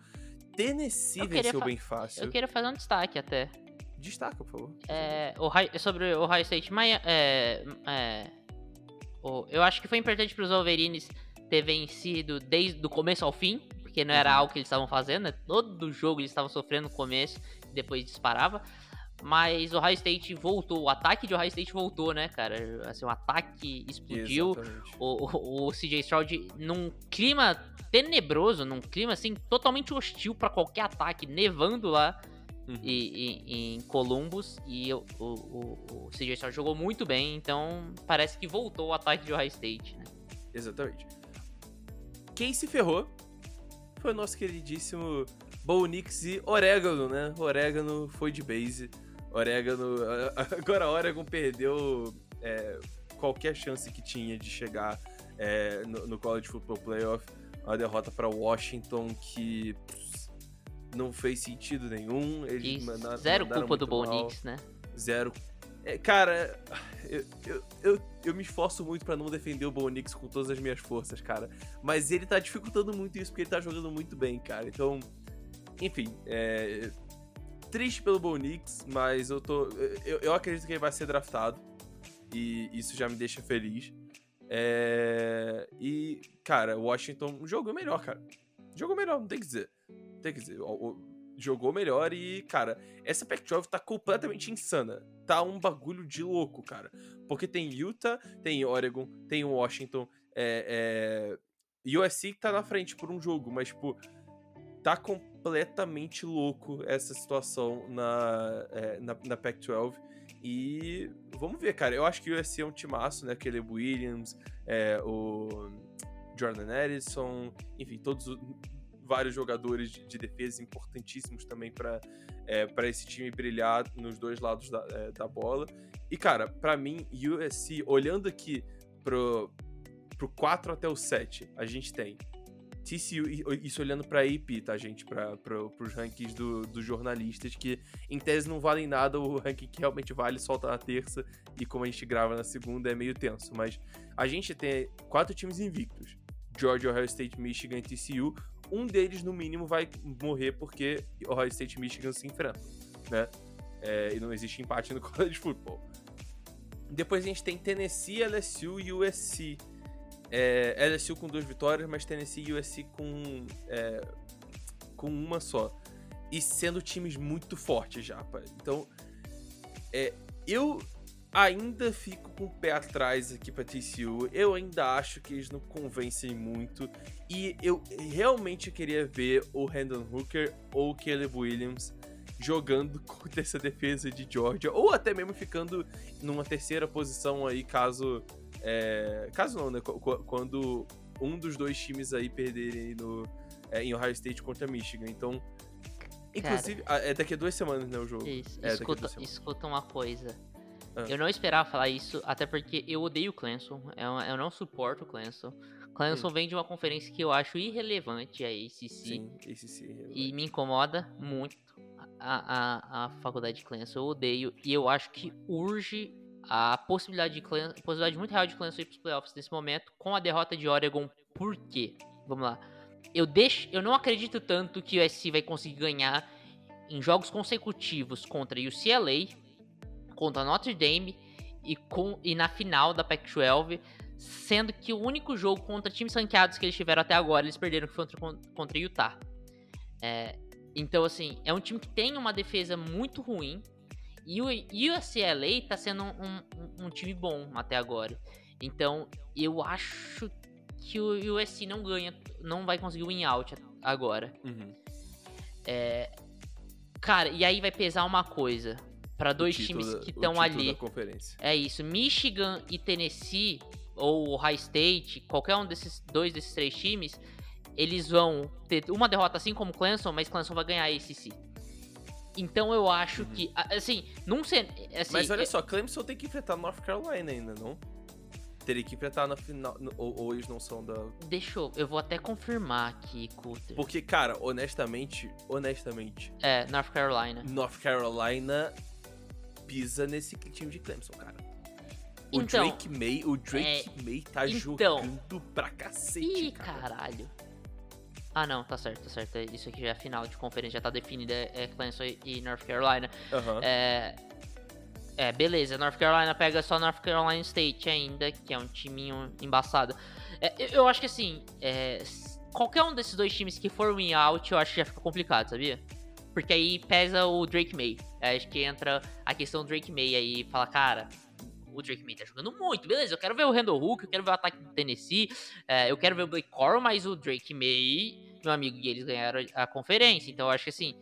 Tennessee venceu bem fácil. Eu queria fazer um destaque até. Destaca, por favor. É, Ohio- sobre o Ohio State. Miami, é, é, o- eu acho que foi importante para os Wolverines ter vencido desde o começo ao fim, porque não era Uhum. algo que eles estavam fazendo, né? todo jogo eles estavam sofrendo no começo e depois disparava. Mas o Ohio State voltou, o ataque de Ohio State voltou, né, cara? Assim, o ataque explodiu. Exatamente. O, o, o CJ Stroud num clima tenebroso, num clima assim totalmente hostil para qualquer ataque, nevando lá Uhum. e, e- em Columbus e o, o, o, o CJ Stroud jogou muito bem, então parece que voltou o ataque de Ohio State, né? Exatamente. Quem se ferrou foi o nosso queridíssimo Bo Nix e Orégano, né? Orégano foi de base. Orégano. Agora Oregon perdeu é, qualquer chance que tinha de chegar é, no, no College Football Playoff. Uma derrota para Washington que pss, não fez sentido nenhum. Eles E mandaram, zero mandaram culpa do muito Bo mal. Nix, né? Zero. É, cara, eu, eu, eu, eu me esforço muito pra não defender o Bo Nix com todas as minhas forças, cara. Mas ele tá dificultando muito isso porque ele tá jogando muito bem, cara. Então, enfim, é. Triste pelo Bo Nix, mas eu tô. Eu, eu acredito que ele vai ser draftado. E isso já me deixa feliz. É, e, cara, Washington jogou melhor, cara. Jogou melhor, não tem que dizer. Não tem que dizer. Jogou melhor e, cara, essa Pac-12 tá completamente insana. Tá um bagulho de louco, cara. Porque tem Utah, tem Oregon, tem Washington, é, é... USC tá na frente por um jogo, mas, tipo, tá completamente louco essa situação na, é, na, na Pac-12. E vamos ver, cara. Eu acho que o USC é um timaço, né? Caleb Williams, é, o Jordan Edison, enfim, todos os vários jogadores de, de defesa importantíssimos também para é, para esse time brilhar nos dois lados da, é, da bola. E, cara, pra mim, USC, olhando aqui pro, pro 4 até o 7, a gente tem TCU, isso olhando pra AP, tá, gente? Pra, pro, pros rankings do, dos jornalistas, que em tese não valem nada, o ranking que realmente vale solta na terça, e como a gente grava na segunda é meio tenso. Mas a gente tem quatro times invictos: Georgia, Ohio State, Michigan e TCU. Um deles, no mínimo, vai morrer porque Ohio State e Michigan se enfrentam, né? É, e não existe empate no college football. Depois a gente tem Tennessee, LSU e USC. É, LSU com duas vitórias, mas Tennessee e USC com, é, com uma só. E sendo times muito fortes já. Então, é, eu ainda fico com o pé atrás aqui pra TCU. Eu ainda acho que eles não convencem muito. E eu realmente queria ver o Randall Hooker ou o Caleb Williams jogando contra essa defesa de Georgia. Ou até mesmo ficando numa terceira posição aí, caso. É, caso não, né? Qu- qu- Quando um dos dois times aí perderem no, é, em Ohio State contra Michigan. Então. Inclusive, ah, é daqui a duas semanas, né, o jogo. Isso, É, escuta, escuta uma coisa. Ah. Eu não esperava falar isso, até porque eu odeio o Clemson. Eu, eu não suporto o Clemson. Clemson vem de uma conferência que eu acho irrelevante, a ACC. Hum. Sim, esse sim. E me incomoda muito a, a, a faculdade de Clemson. Eu odeio. E eu acho que urge a possibilidade, de possibilidade muito real de Clemson ir pros playoffs nesse momento com a derrota de Oregon. Por quê? Vamos lá. Eu, deixo, eu não acredito tanto que o SC vai conseguir ganhar em jogos consecutivos contra UCLA, contra Notre Dame e, com, e na final da Pac-12, sendo que o único jogo contra times ranqueados que eles tiveram até agora, eles perderam que foi contra, contra Utah. É, então, assim, é um time que tem uma defesa muito ruim. E o UCLA tá sendo um, um- um time bom até agora. Então, eu acho que o USC não ganha, não vai conseguir o win out agora. Uhum. Cara, e aí vai pesar uma coisa para dois título times que estão ali. É isso, Michigan e Tennessee, ou Ohio State, qualquer um desses dois desses três times, eles vão ter uma derrota assim como Clemson, mas Clemson vai ganhar a ACC. Então eu acho que, assim, num cen- assim, Mas olha é- só, Clemson tem que enfrentar North Carolina ainda, não? Teria que enfrentar na final. Ou, ou eles não são da. deixa eu, eu vou até confirmar aqui, Coulter. Porque, cara, honestamente, honestamente, É, North Carolina. North Carolina pisa nesse time de Clemson, cara. O Então, Drake May, o Drake May tá então- jogando pra cacete, Ih, cara. caralho. Ah, não, tá certo, tá certo. Isso aqui já é final de conferência, já tá definida, é Clemson e North Carolina. Aham. É, é, beleza. North Carolina pega só North Carolina State ainda, que é um timinho embaçado. É, eu- acho que assim, é, qualquer um desses dois times que for win out, eu acho que já fica complicado, sabia? Porque aí pesa o Drake May. É, acho que entra a questão do Drake May aí e fala, cara. O Drake May tá jogando muito, beleza. Eu quero ver o Randall Hook, eu quero ver o ataque do Tennessee, é, eu quero ver o Blake Coral, mas o Drake May, meu amigo, e eles ganharam a conferência. Então eu acho que assim.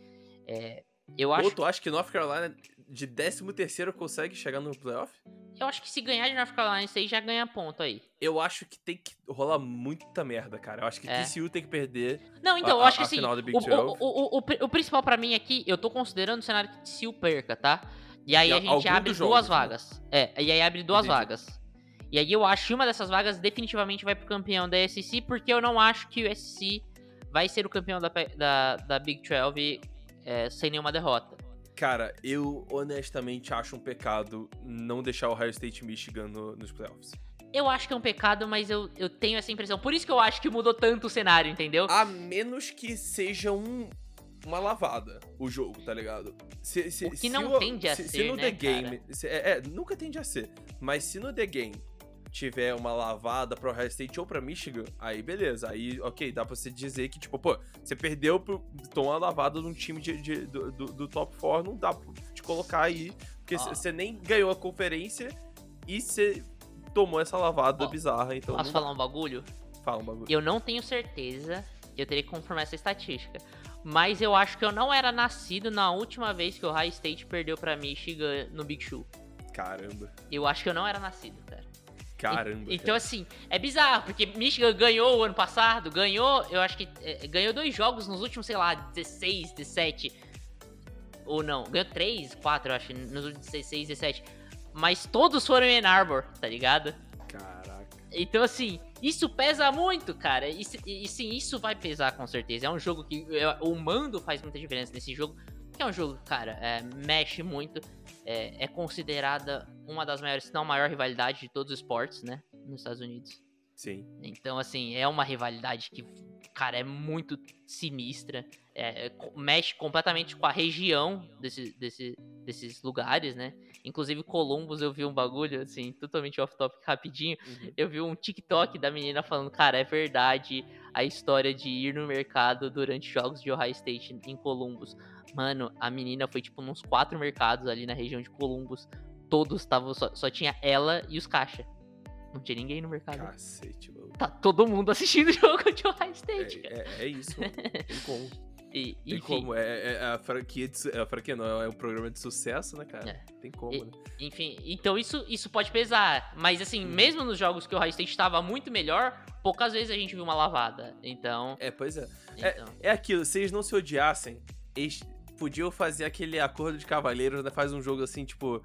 é, eu acho Ou tu acha que North Carolina de 13 terceiro consegue chegar no playoff? Eu acho que se ganhar de North Carolina State já ganha ponto aí. Eu acho que tem que rolar muita merda, cara. Eu acho que É. TCU tem que perder. Não, então, A- eu acho que assim, o, 12. o, o, o, principal pra mim aqui, eu tô considerando o cenário que TCU perca, tá? E aí E a gente abre duas né? vagas. É, e aí abre duas Entendi. vagas. E aí eu acho que uma dessas vagas definitivamente vai pro campeão da SEC, porque eu não acho que o SEC vai ser o campeão da, da, da Big 12 é, sem nenhuma derrota. Cara, eu honestamente acho um pecado não deixar o Ohio State Michigan no- nos playoffs. Eu acho que é um pecado, mas eu, eu tenho essa impressão. Por isso que eu acho que mudou tanto o cenário, entendeu? A menos que seja um, uma lavada o jogo, tá ligado? Se, se, O que se não o- tende a se, se ser, no né, The Game. se- é, é, nunca tende a ser. Mas se no The Game tiver uma lavada pro Ohio State ou pra Michigan, aí beleza. Aí, ok, dá pra você dizer que, tipo, pô, você perdeu pro. Tomou uma lavada num time de, de- do, do, top 4, não dá pra te colocar aí. Porque Ó. você nem ganhou a conferência e você tomou essa lavada Ó, bizarra. Então, Posso não falar um bagulho? fala um bagulho. Eu não tenho certeza, eu teria que confirmar essa estatística. Mas eu acho que eu não era nascido na última vez que o High State perdeu pra Michigan no Big Show. Caramba. Eu acho que eu não era nascido, cara. Caramba. E- então, cara. assim, é bizarro, porque Michigan ganhou o ano passado, ganhou, eu acho que é, ganhou dois jogos nos últimos, sei lá, 16, 17. Ou não, ganhou três, quatro, eu acho, nos últimos 16, 17. Mas todos foram em Ann Arbor, tá ligado? Então, assim, isso pesa muito, cara. E, e sim, isso vai pesar com certeza. É um jogo que é, o mando faz muita diferença nesse jogo. Que é um jogo, cara, é, mexe muito. É, é considerada uma das maiores, se não a maior rivalidade de todos os esportes, né? Nos Estados Unidos. Sim. Então, assim, é uma rivalidade que, cara, é muito sinistra. É, é, mexe completamente com a região desse, desse, desses lugares, né? Inclusive, Columbus, eu vi um bagulho, assim, totalmente off-topic, rapidinho. Uhum. Eu vi um TikTok da menina falando, cara, é verdade a história de ir no mercado durante jogos de Ohio State em Columbus. Mano, a menina foi, tipo, nos quatro mercados ali na região de Columbus. Todos estavam, só, só tinha ela e os caixa. Não tinha ninguém no mercado. Cacete, mano. Tá todo mundo assistindo o jogo de Ohio State, cara. É, é, é isso, mano. Tem como. E, Tem enfim, como. É, é- é a franquia de. É a franquia não, é um programa de sucesso, né, cara? É. Tem como, E- né? enfim, então isso, isso pode pesar. Mas assim, mesmo nos jogos que o Ohio State estava muito melhor, poucas vezes a gente viu uma lavada. Então. É, pois é. É, então é aquilo, se eles não se odiassem, eles podiam fazer aquele acordo de cavaleiros, né? Faz um jogo assim, tipo.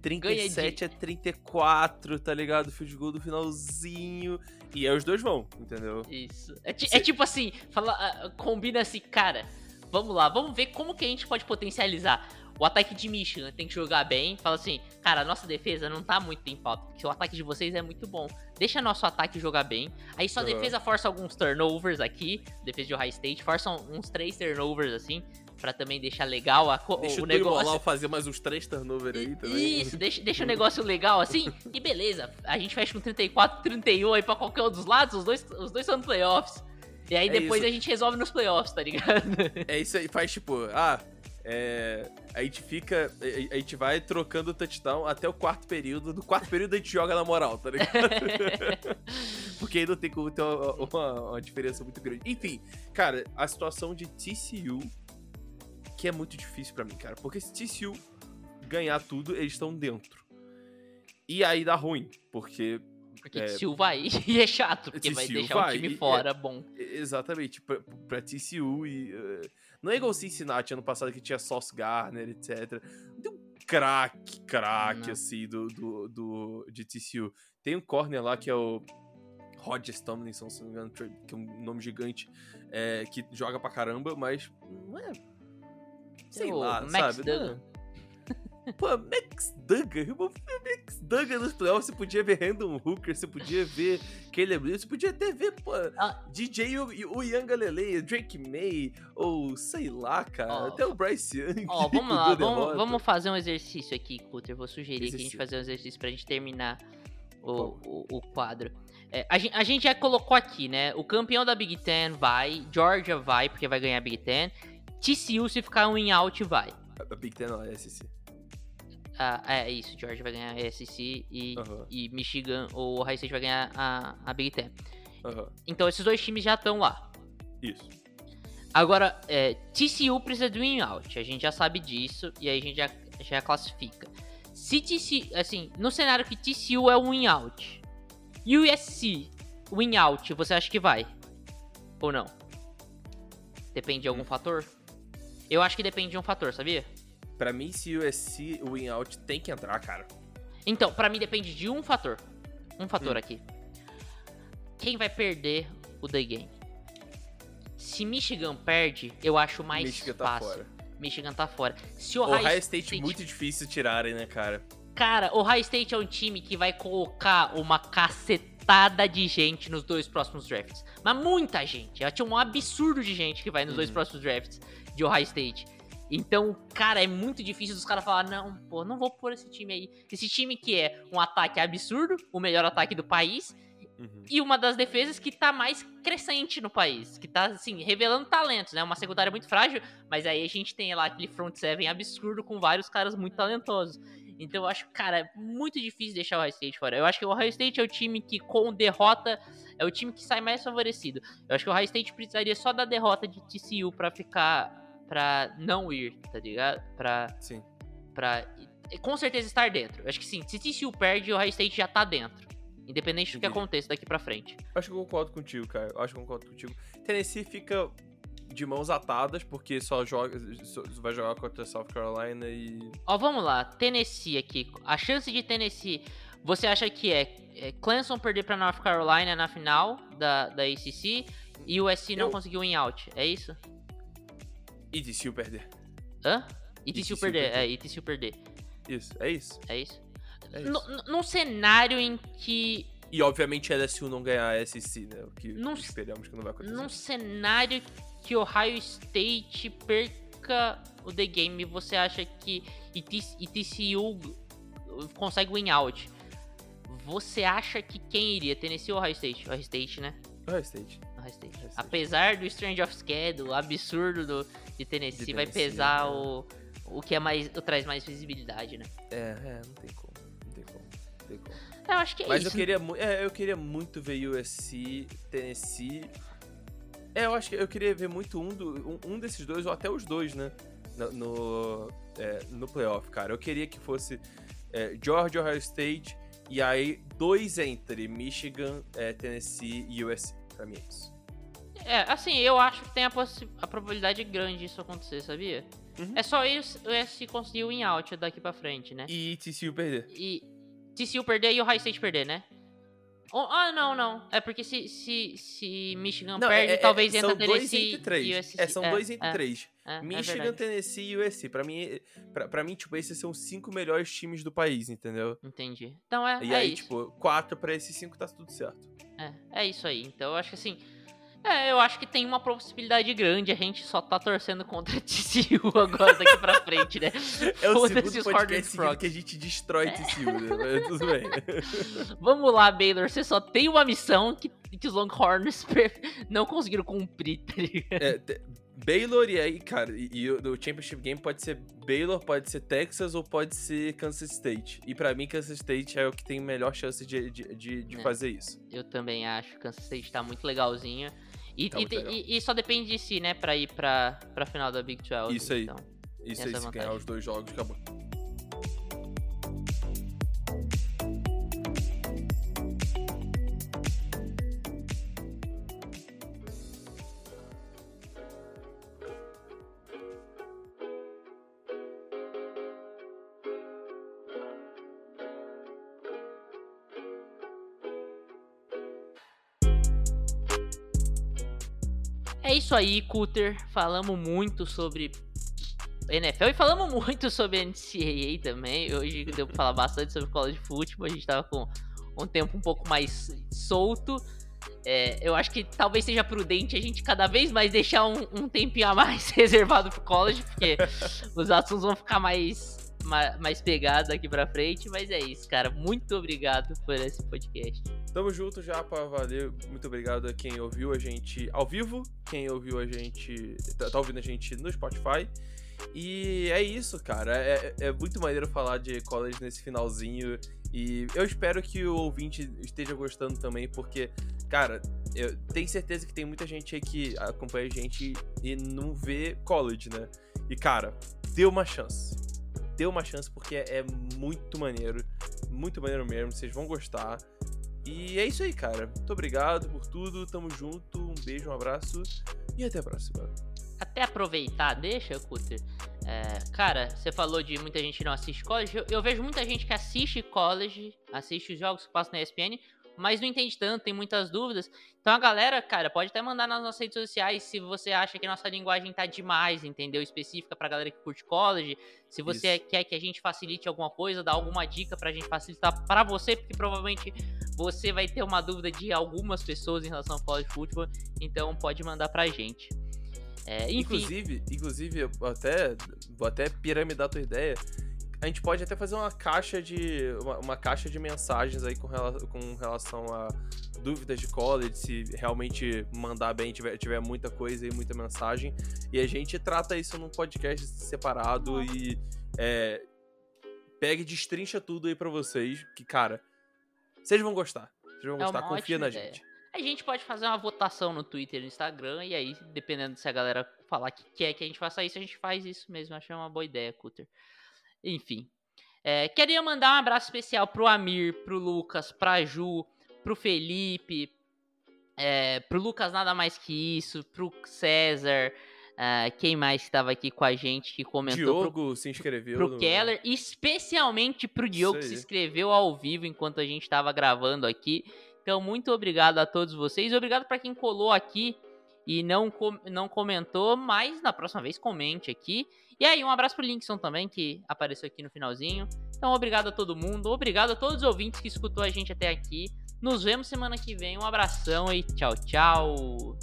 37 a 34, tá ligado? Field goal do finalzinho. E aí os dois vão, entendeu? Isso. É, ti- é tipo assim, fala, ah, combina assim, cara. Vamos lá, vamos ver como que a gente pode potencializar. O ataque de Michigan tem que jogar bem. Fala assim, cara, a nossa defesa não tá muito em pauta, porque o ataque de vocês é muito bom. Deixa nosso ataque jogar bem. Aí sua Aham. defesa força alguns turnovers aqui, defesa de Ohio State, força uns três turnovers assim, pra também deixar legal a, Deixa o o negócio. Tuimolau fazer mais uns três turnover aí também. Isso, deixa, deixa o negócio legal assim. E beleza, a gente fecha com 34, 31 aí pra qualquer um dos lados, os dois, os dois são no playoffs. E aí É depois isso. a gente resolve nos playoffs, tá ligado? É isso aí, faz tipo, ah, é, a gente fica, a, a gente vai trocando o touchdown até o quarto período, do quarto período a gente joga na moral, tá ligado? Porque aí não tem como ter uma, uma- uma diferença muito grande. Enfim, cara, a situação de TCU, que é muito difícil pra mim, cara, porque se TCU ganhar tudo, eles estão dentro. E aí dá ruim, porque Porque É. TCU vai e é chato, porque vai TCU deixar o vai, time e- fora bom. Exatamente, pra, pra TCU e. eh, não é igual Cincinnati ano passado que tinha Sauce Garner, etc. Tem um craque, craque, Não. assim, do, do, do, de TCU. Tem um corner lá que é o Rodgers Tomlinson, se não me engano, que é um nome gigante, eh, que joga pra caramba, mas não é. Sei o lá, Max sabe? É- Duggan. Pô, Max Duggan, irmão, Max Duggan nos playoffs, você podia ver Random Hooker, você podia ver Caleb Williams, você podia até ver, pô, Ah. DJ Young Galilei, Drake May, ou sei lá, cara, Ó, até o Bryce Young. Ó, vamos com lá, vamos, vamos fazer um exercício aqui, Cutter. Vou sugerir que a gente Exercício. fazer um exercício pra gente terminar o, o, o quadro. É, a, gen- a gente já colocou aqui, né? O campeão da Big Ten vai, Georgia vai, porque vai ganhar a Big Ten. TCU, se ficar um in out, vai. A Big Ten não, é SC. Ah, é isso, Georgia vai ganhar a SEC e, Aham. e Michigan ou Ohio State vai ganhar a, a Big Ten. Aham, Então esses dois times já estão lá. isso. Agora, é, TCU precisa do in out, a gente já sabe disso e aí a gente já, já classifica. Se TCU, assim, no cenário que TCU é um win out, USC win out, você acha que vai? Ou não? Depende de algum fator? Eu acho que depende de um fator, sabia? Pra mim, se o USC, o win out tem que entrar, cara. Então, pra mim depende de um fator. Um fator Hum. aqui. Quem vai perder o The Game? Se Michigan perde, eu acho mais Michigan tá fácil. fora. Michigan tá fora. Se Ohio, Ohio, State, muito difícil tirarem, né, cara? Cara, Ohio State é um time que vai colocar uma cacetada de gente nos dois próximos drafts. Mas muita gente. Já tinha um absurdo de gente que vai nos dois Uhum. próximos drafts de Ohio State. Então, cara, é muito difícil dos caras falar, não, pô, não vou pôr esse time aí. Esse time que é um ataque absurdo, o melhor ataque do país, Uhum. e uma das defesas que tá mais crescente no país, que tá, assim, revelando talentos, né? Uma secundária muito frágil, mas aí a gente tem lá aquele front seven absurdo com vários caras muito talentosos. Então eu acho, cara, é muito difícil deixar o Ohio State fora. Eu acho que o Ohio State é o time que, com derrota, é o time que sai mais favorecido. Eu acho que o Ohio State precisaria só da derrota de TCU pra ficar. Pra não ir, tá ligado? Pra. Sim. pra com certeza estar dentro. Eu acho que sim, se TCU perde, o Ohio State já tá dentro. Independente do que aconteça daqui pra frente. Acho que eu concordo contigo, cara. Acho que eu concordo contigo. Tennessee fica de mãos atadas, porque só joga. Só vai jogar contra South Carolina e. Ó, vamos lá. Tennessee aqui. A chance de Tennessee, você acha que é, é Clemson perder pra North Carolina na final da, da ACC e o USC não Eu- conseguiu win out? É isso? E TCU perder. Hã? E TCU perder. É, e perder. Isso, é isso. É isso? É isso. No- Num cenário em que. E obviamente a LSU não ganhar a SEC, né? O que Não- esperamos que não vai acontecer. Num cenário que Ohio State perca o The Game, você acha que e T- e TCU consegue win out? Você acha que quem iria? Tennessee ou Ohio State? Ohio State, né? Ohio State. Ohio State. Ohio State. Apesar do Strange of Schedule, absurdo do, de Tennessee, De vai Tennessee, pesar é. o, o que é mais, o traz mais visibilidade, né? É, é, não tem como. Não tem como. Não tem como. Eu acho que é Mas isso. eu queria, é, eu queria muito ver USC, Tennessee. É, eu acho que eu queria ver muito um, do, um, um desses dois, ou até os dois, né? No, no, é, no playoff, cara. Eu queria que fosse é, Georgia, Ohio State, e aí dois entre Michigan, é, Tennessee e USC. Pra mim é isso. É, assim, eu acho que tem a, a probabilidade grande disso acontecer, sabia? Uhum. É só isso se conseguir o win out daqui pra frente, né? E TCU perder. E TCU perder e o Ohio State perder, né? Ah, não, não. É porque se, se, se Michigan Não, perde, é- é- talvez entre dois Tennessee entre três. e USC. É, são dois entre é, três. é, é Michigan. Tennessee e USC. Pra mim, pra, pra mim, tipo, esses são os cinco melhores times do país, entendeu? Entendi. Então é, E é aí, isso. tipo, quatro pra esses cinco tá tudo certo. É, é isso aí. Então eu acho que assim. É, eu acho que tem uma possibilidade grande. A gente só tá torcendo contra TCU agora daqui pra frente, né? É o segundo podcast que a gente destrói TCU, né? Mas tudo bem. Vamos lá, Baylor. Você só tem uma missão que, que os Longhorns não conseguiram cumprir, tá ligado? É, te- Baylor e aí, cara, e, e o Championship Game pode ser Baylor, pode ser Texas ou pode ser Kansas State. E pra mim, Kansas State é o que tem melhor chance de, de, de, de É. fazer isso. Eu também acho Kansas State tá muito legalzinho. E, Tá e e- e só depende de si, né, pra ir pra, pra final da Big 12. Isso aí. Então. Isso aí, se ganhar os dois jogos, acabou. Isso aí, Cutter. Falamos muito sobre NFL e falamos muito sobre NCAA também. Hoje deu pra falar bastante sobre college football. A gente tava com um tempo um pouco mais solto. É, eu acho que talvez seja prudente a gente cada vez mais deixar um, um tempinho a mais reservado pro college, porque os assuntos vão ficar mais, ma- mais pegados daqui pra frente. Mas é isso, cara. Muito obrigado por esse podcast. Tamo junto já, pra valer. Muito obrigado a quem ouviu a gente ao vivo, quem ouviu a gente. tá, tá ouvindo a gente no Spotify. E é isso, cara. É, é muito maneiro falar de college nesse finalzinho. E eu espero que o ouvinte esteja gostando também, porque, cara, eu tenho certeza que tem muita gente aí que acompanha a gente e não vê college, né? E, cara, dê uma chance. Dê uma chance porque é, é muito maneiro. Muito maneiro mesmo, vocês vão gostar. E é isso aí, cara. Muito obrigado por tudo. Tamo junto. Um beijo, um abraço e até a próxima. Até aproveitar, deixa, Cutter. É, cara, você falou de muita gente não assiste college. Eu, eu, vejo muita gente que assiste college, assiste os jogos que passam na ESPN, mas não entende tanto, tem muitas dúvidas. Então a galera, cara, pode até mandar nas nossas redes sociais se você acha que a nossa linguagem tá demais, entendeu? Específica pra galera que curte college. Se você Isso. quer que a gente facilite alguma coisa, dá alguma dica pra gente facilitar para você, porque provavelmente você vai ter uma dúvida de algumas pessoas em relação ao college football, então pode mandar pra gente. É, inclusive, inclusive, eu até vou até piramidar a tua ideia a gente pode até fazer uma caixa de uma, uma caixa de mensagens aí com, rela, com relação a dúvidas de college, se realmente mandar bem, tiver, tiver muita coisa e muita mensagem. E a gente trata isso num podcast separado e é, pega e destrincha tudo aí para vocês, que, cara, vocês vão gostar. Vocês vão é gostar, confia na ideia. gente. A gente pode fazer uma votação no Twitter e no Instagram, e aí, dependendo se a galera falar que quer que a gente faça isso, a gente faz isso mesmo. Achei uma boa ideia, Cutter. Enfim. É, queria mandar um abraço especial pro Amir, pro Lucas, pra Ju, pro Felipe, é, pro Lucas nada mais que isso, pro César, uh, quem mais estava aqui com a gente que comentou? Diogo pro, se inscreveu. Pro no... Keller, especialmente pro Diogo que se inscreveu ao vivo enquanto a gente estava gravando aqui. Então, muito obrigado a todos vocês. Obrigado para quem colou aqui e não, com, não comentou, mas na próxima vez comente aqui. E aí, um abraço pro Linkson também, que apareceu aqui no finalzinho. Então, obrigado a todo mundo, obrigado a todos os ouvintes que escutou a gente até aqui. Nos vemos semana que vem. Um abração e tchau, tchau.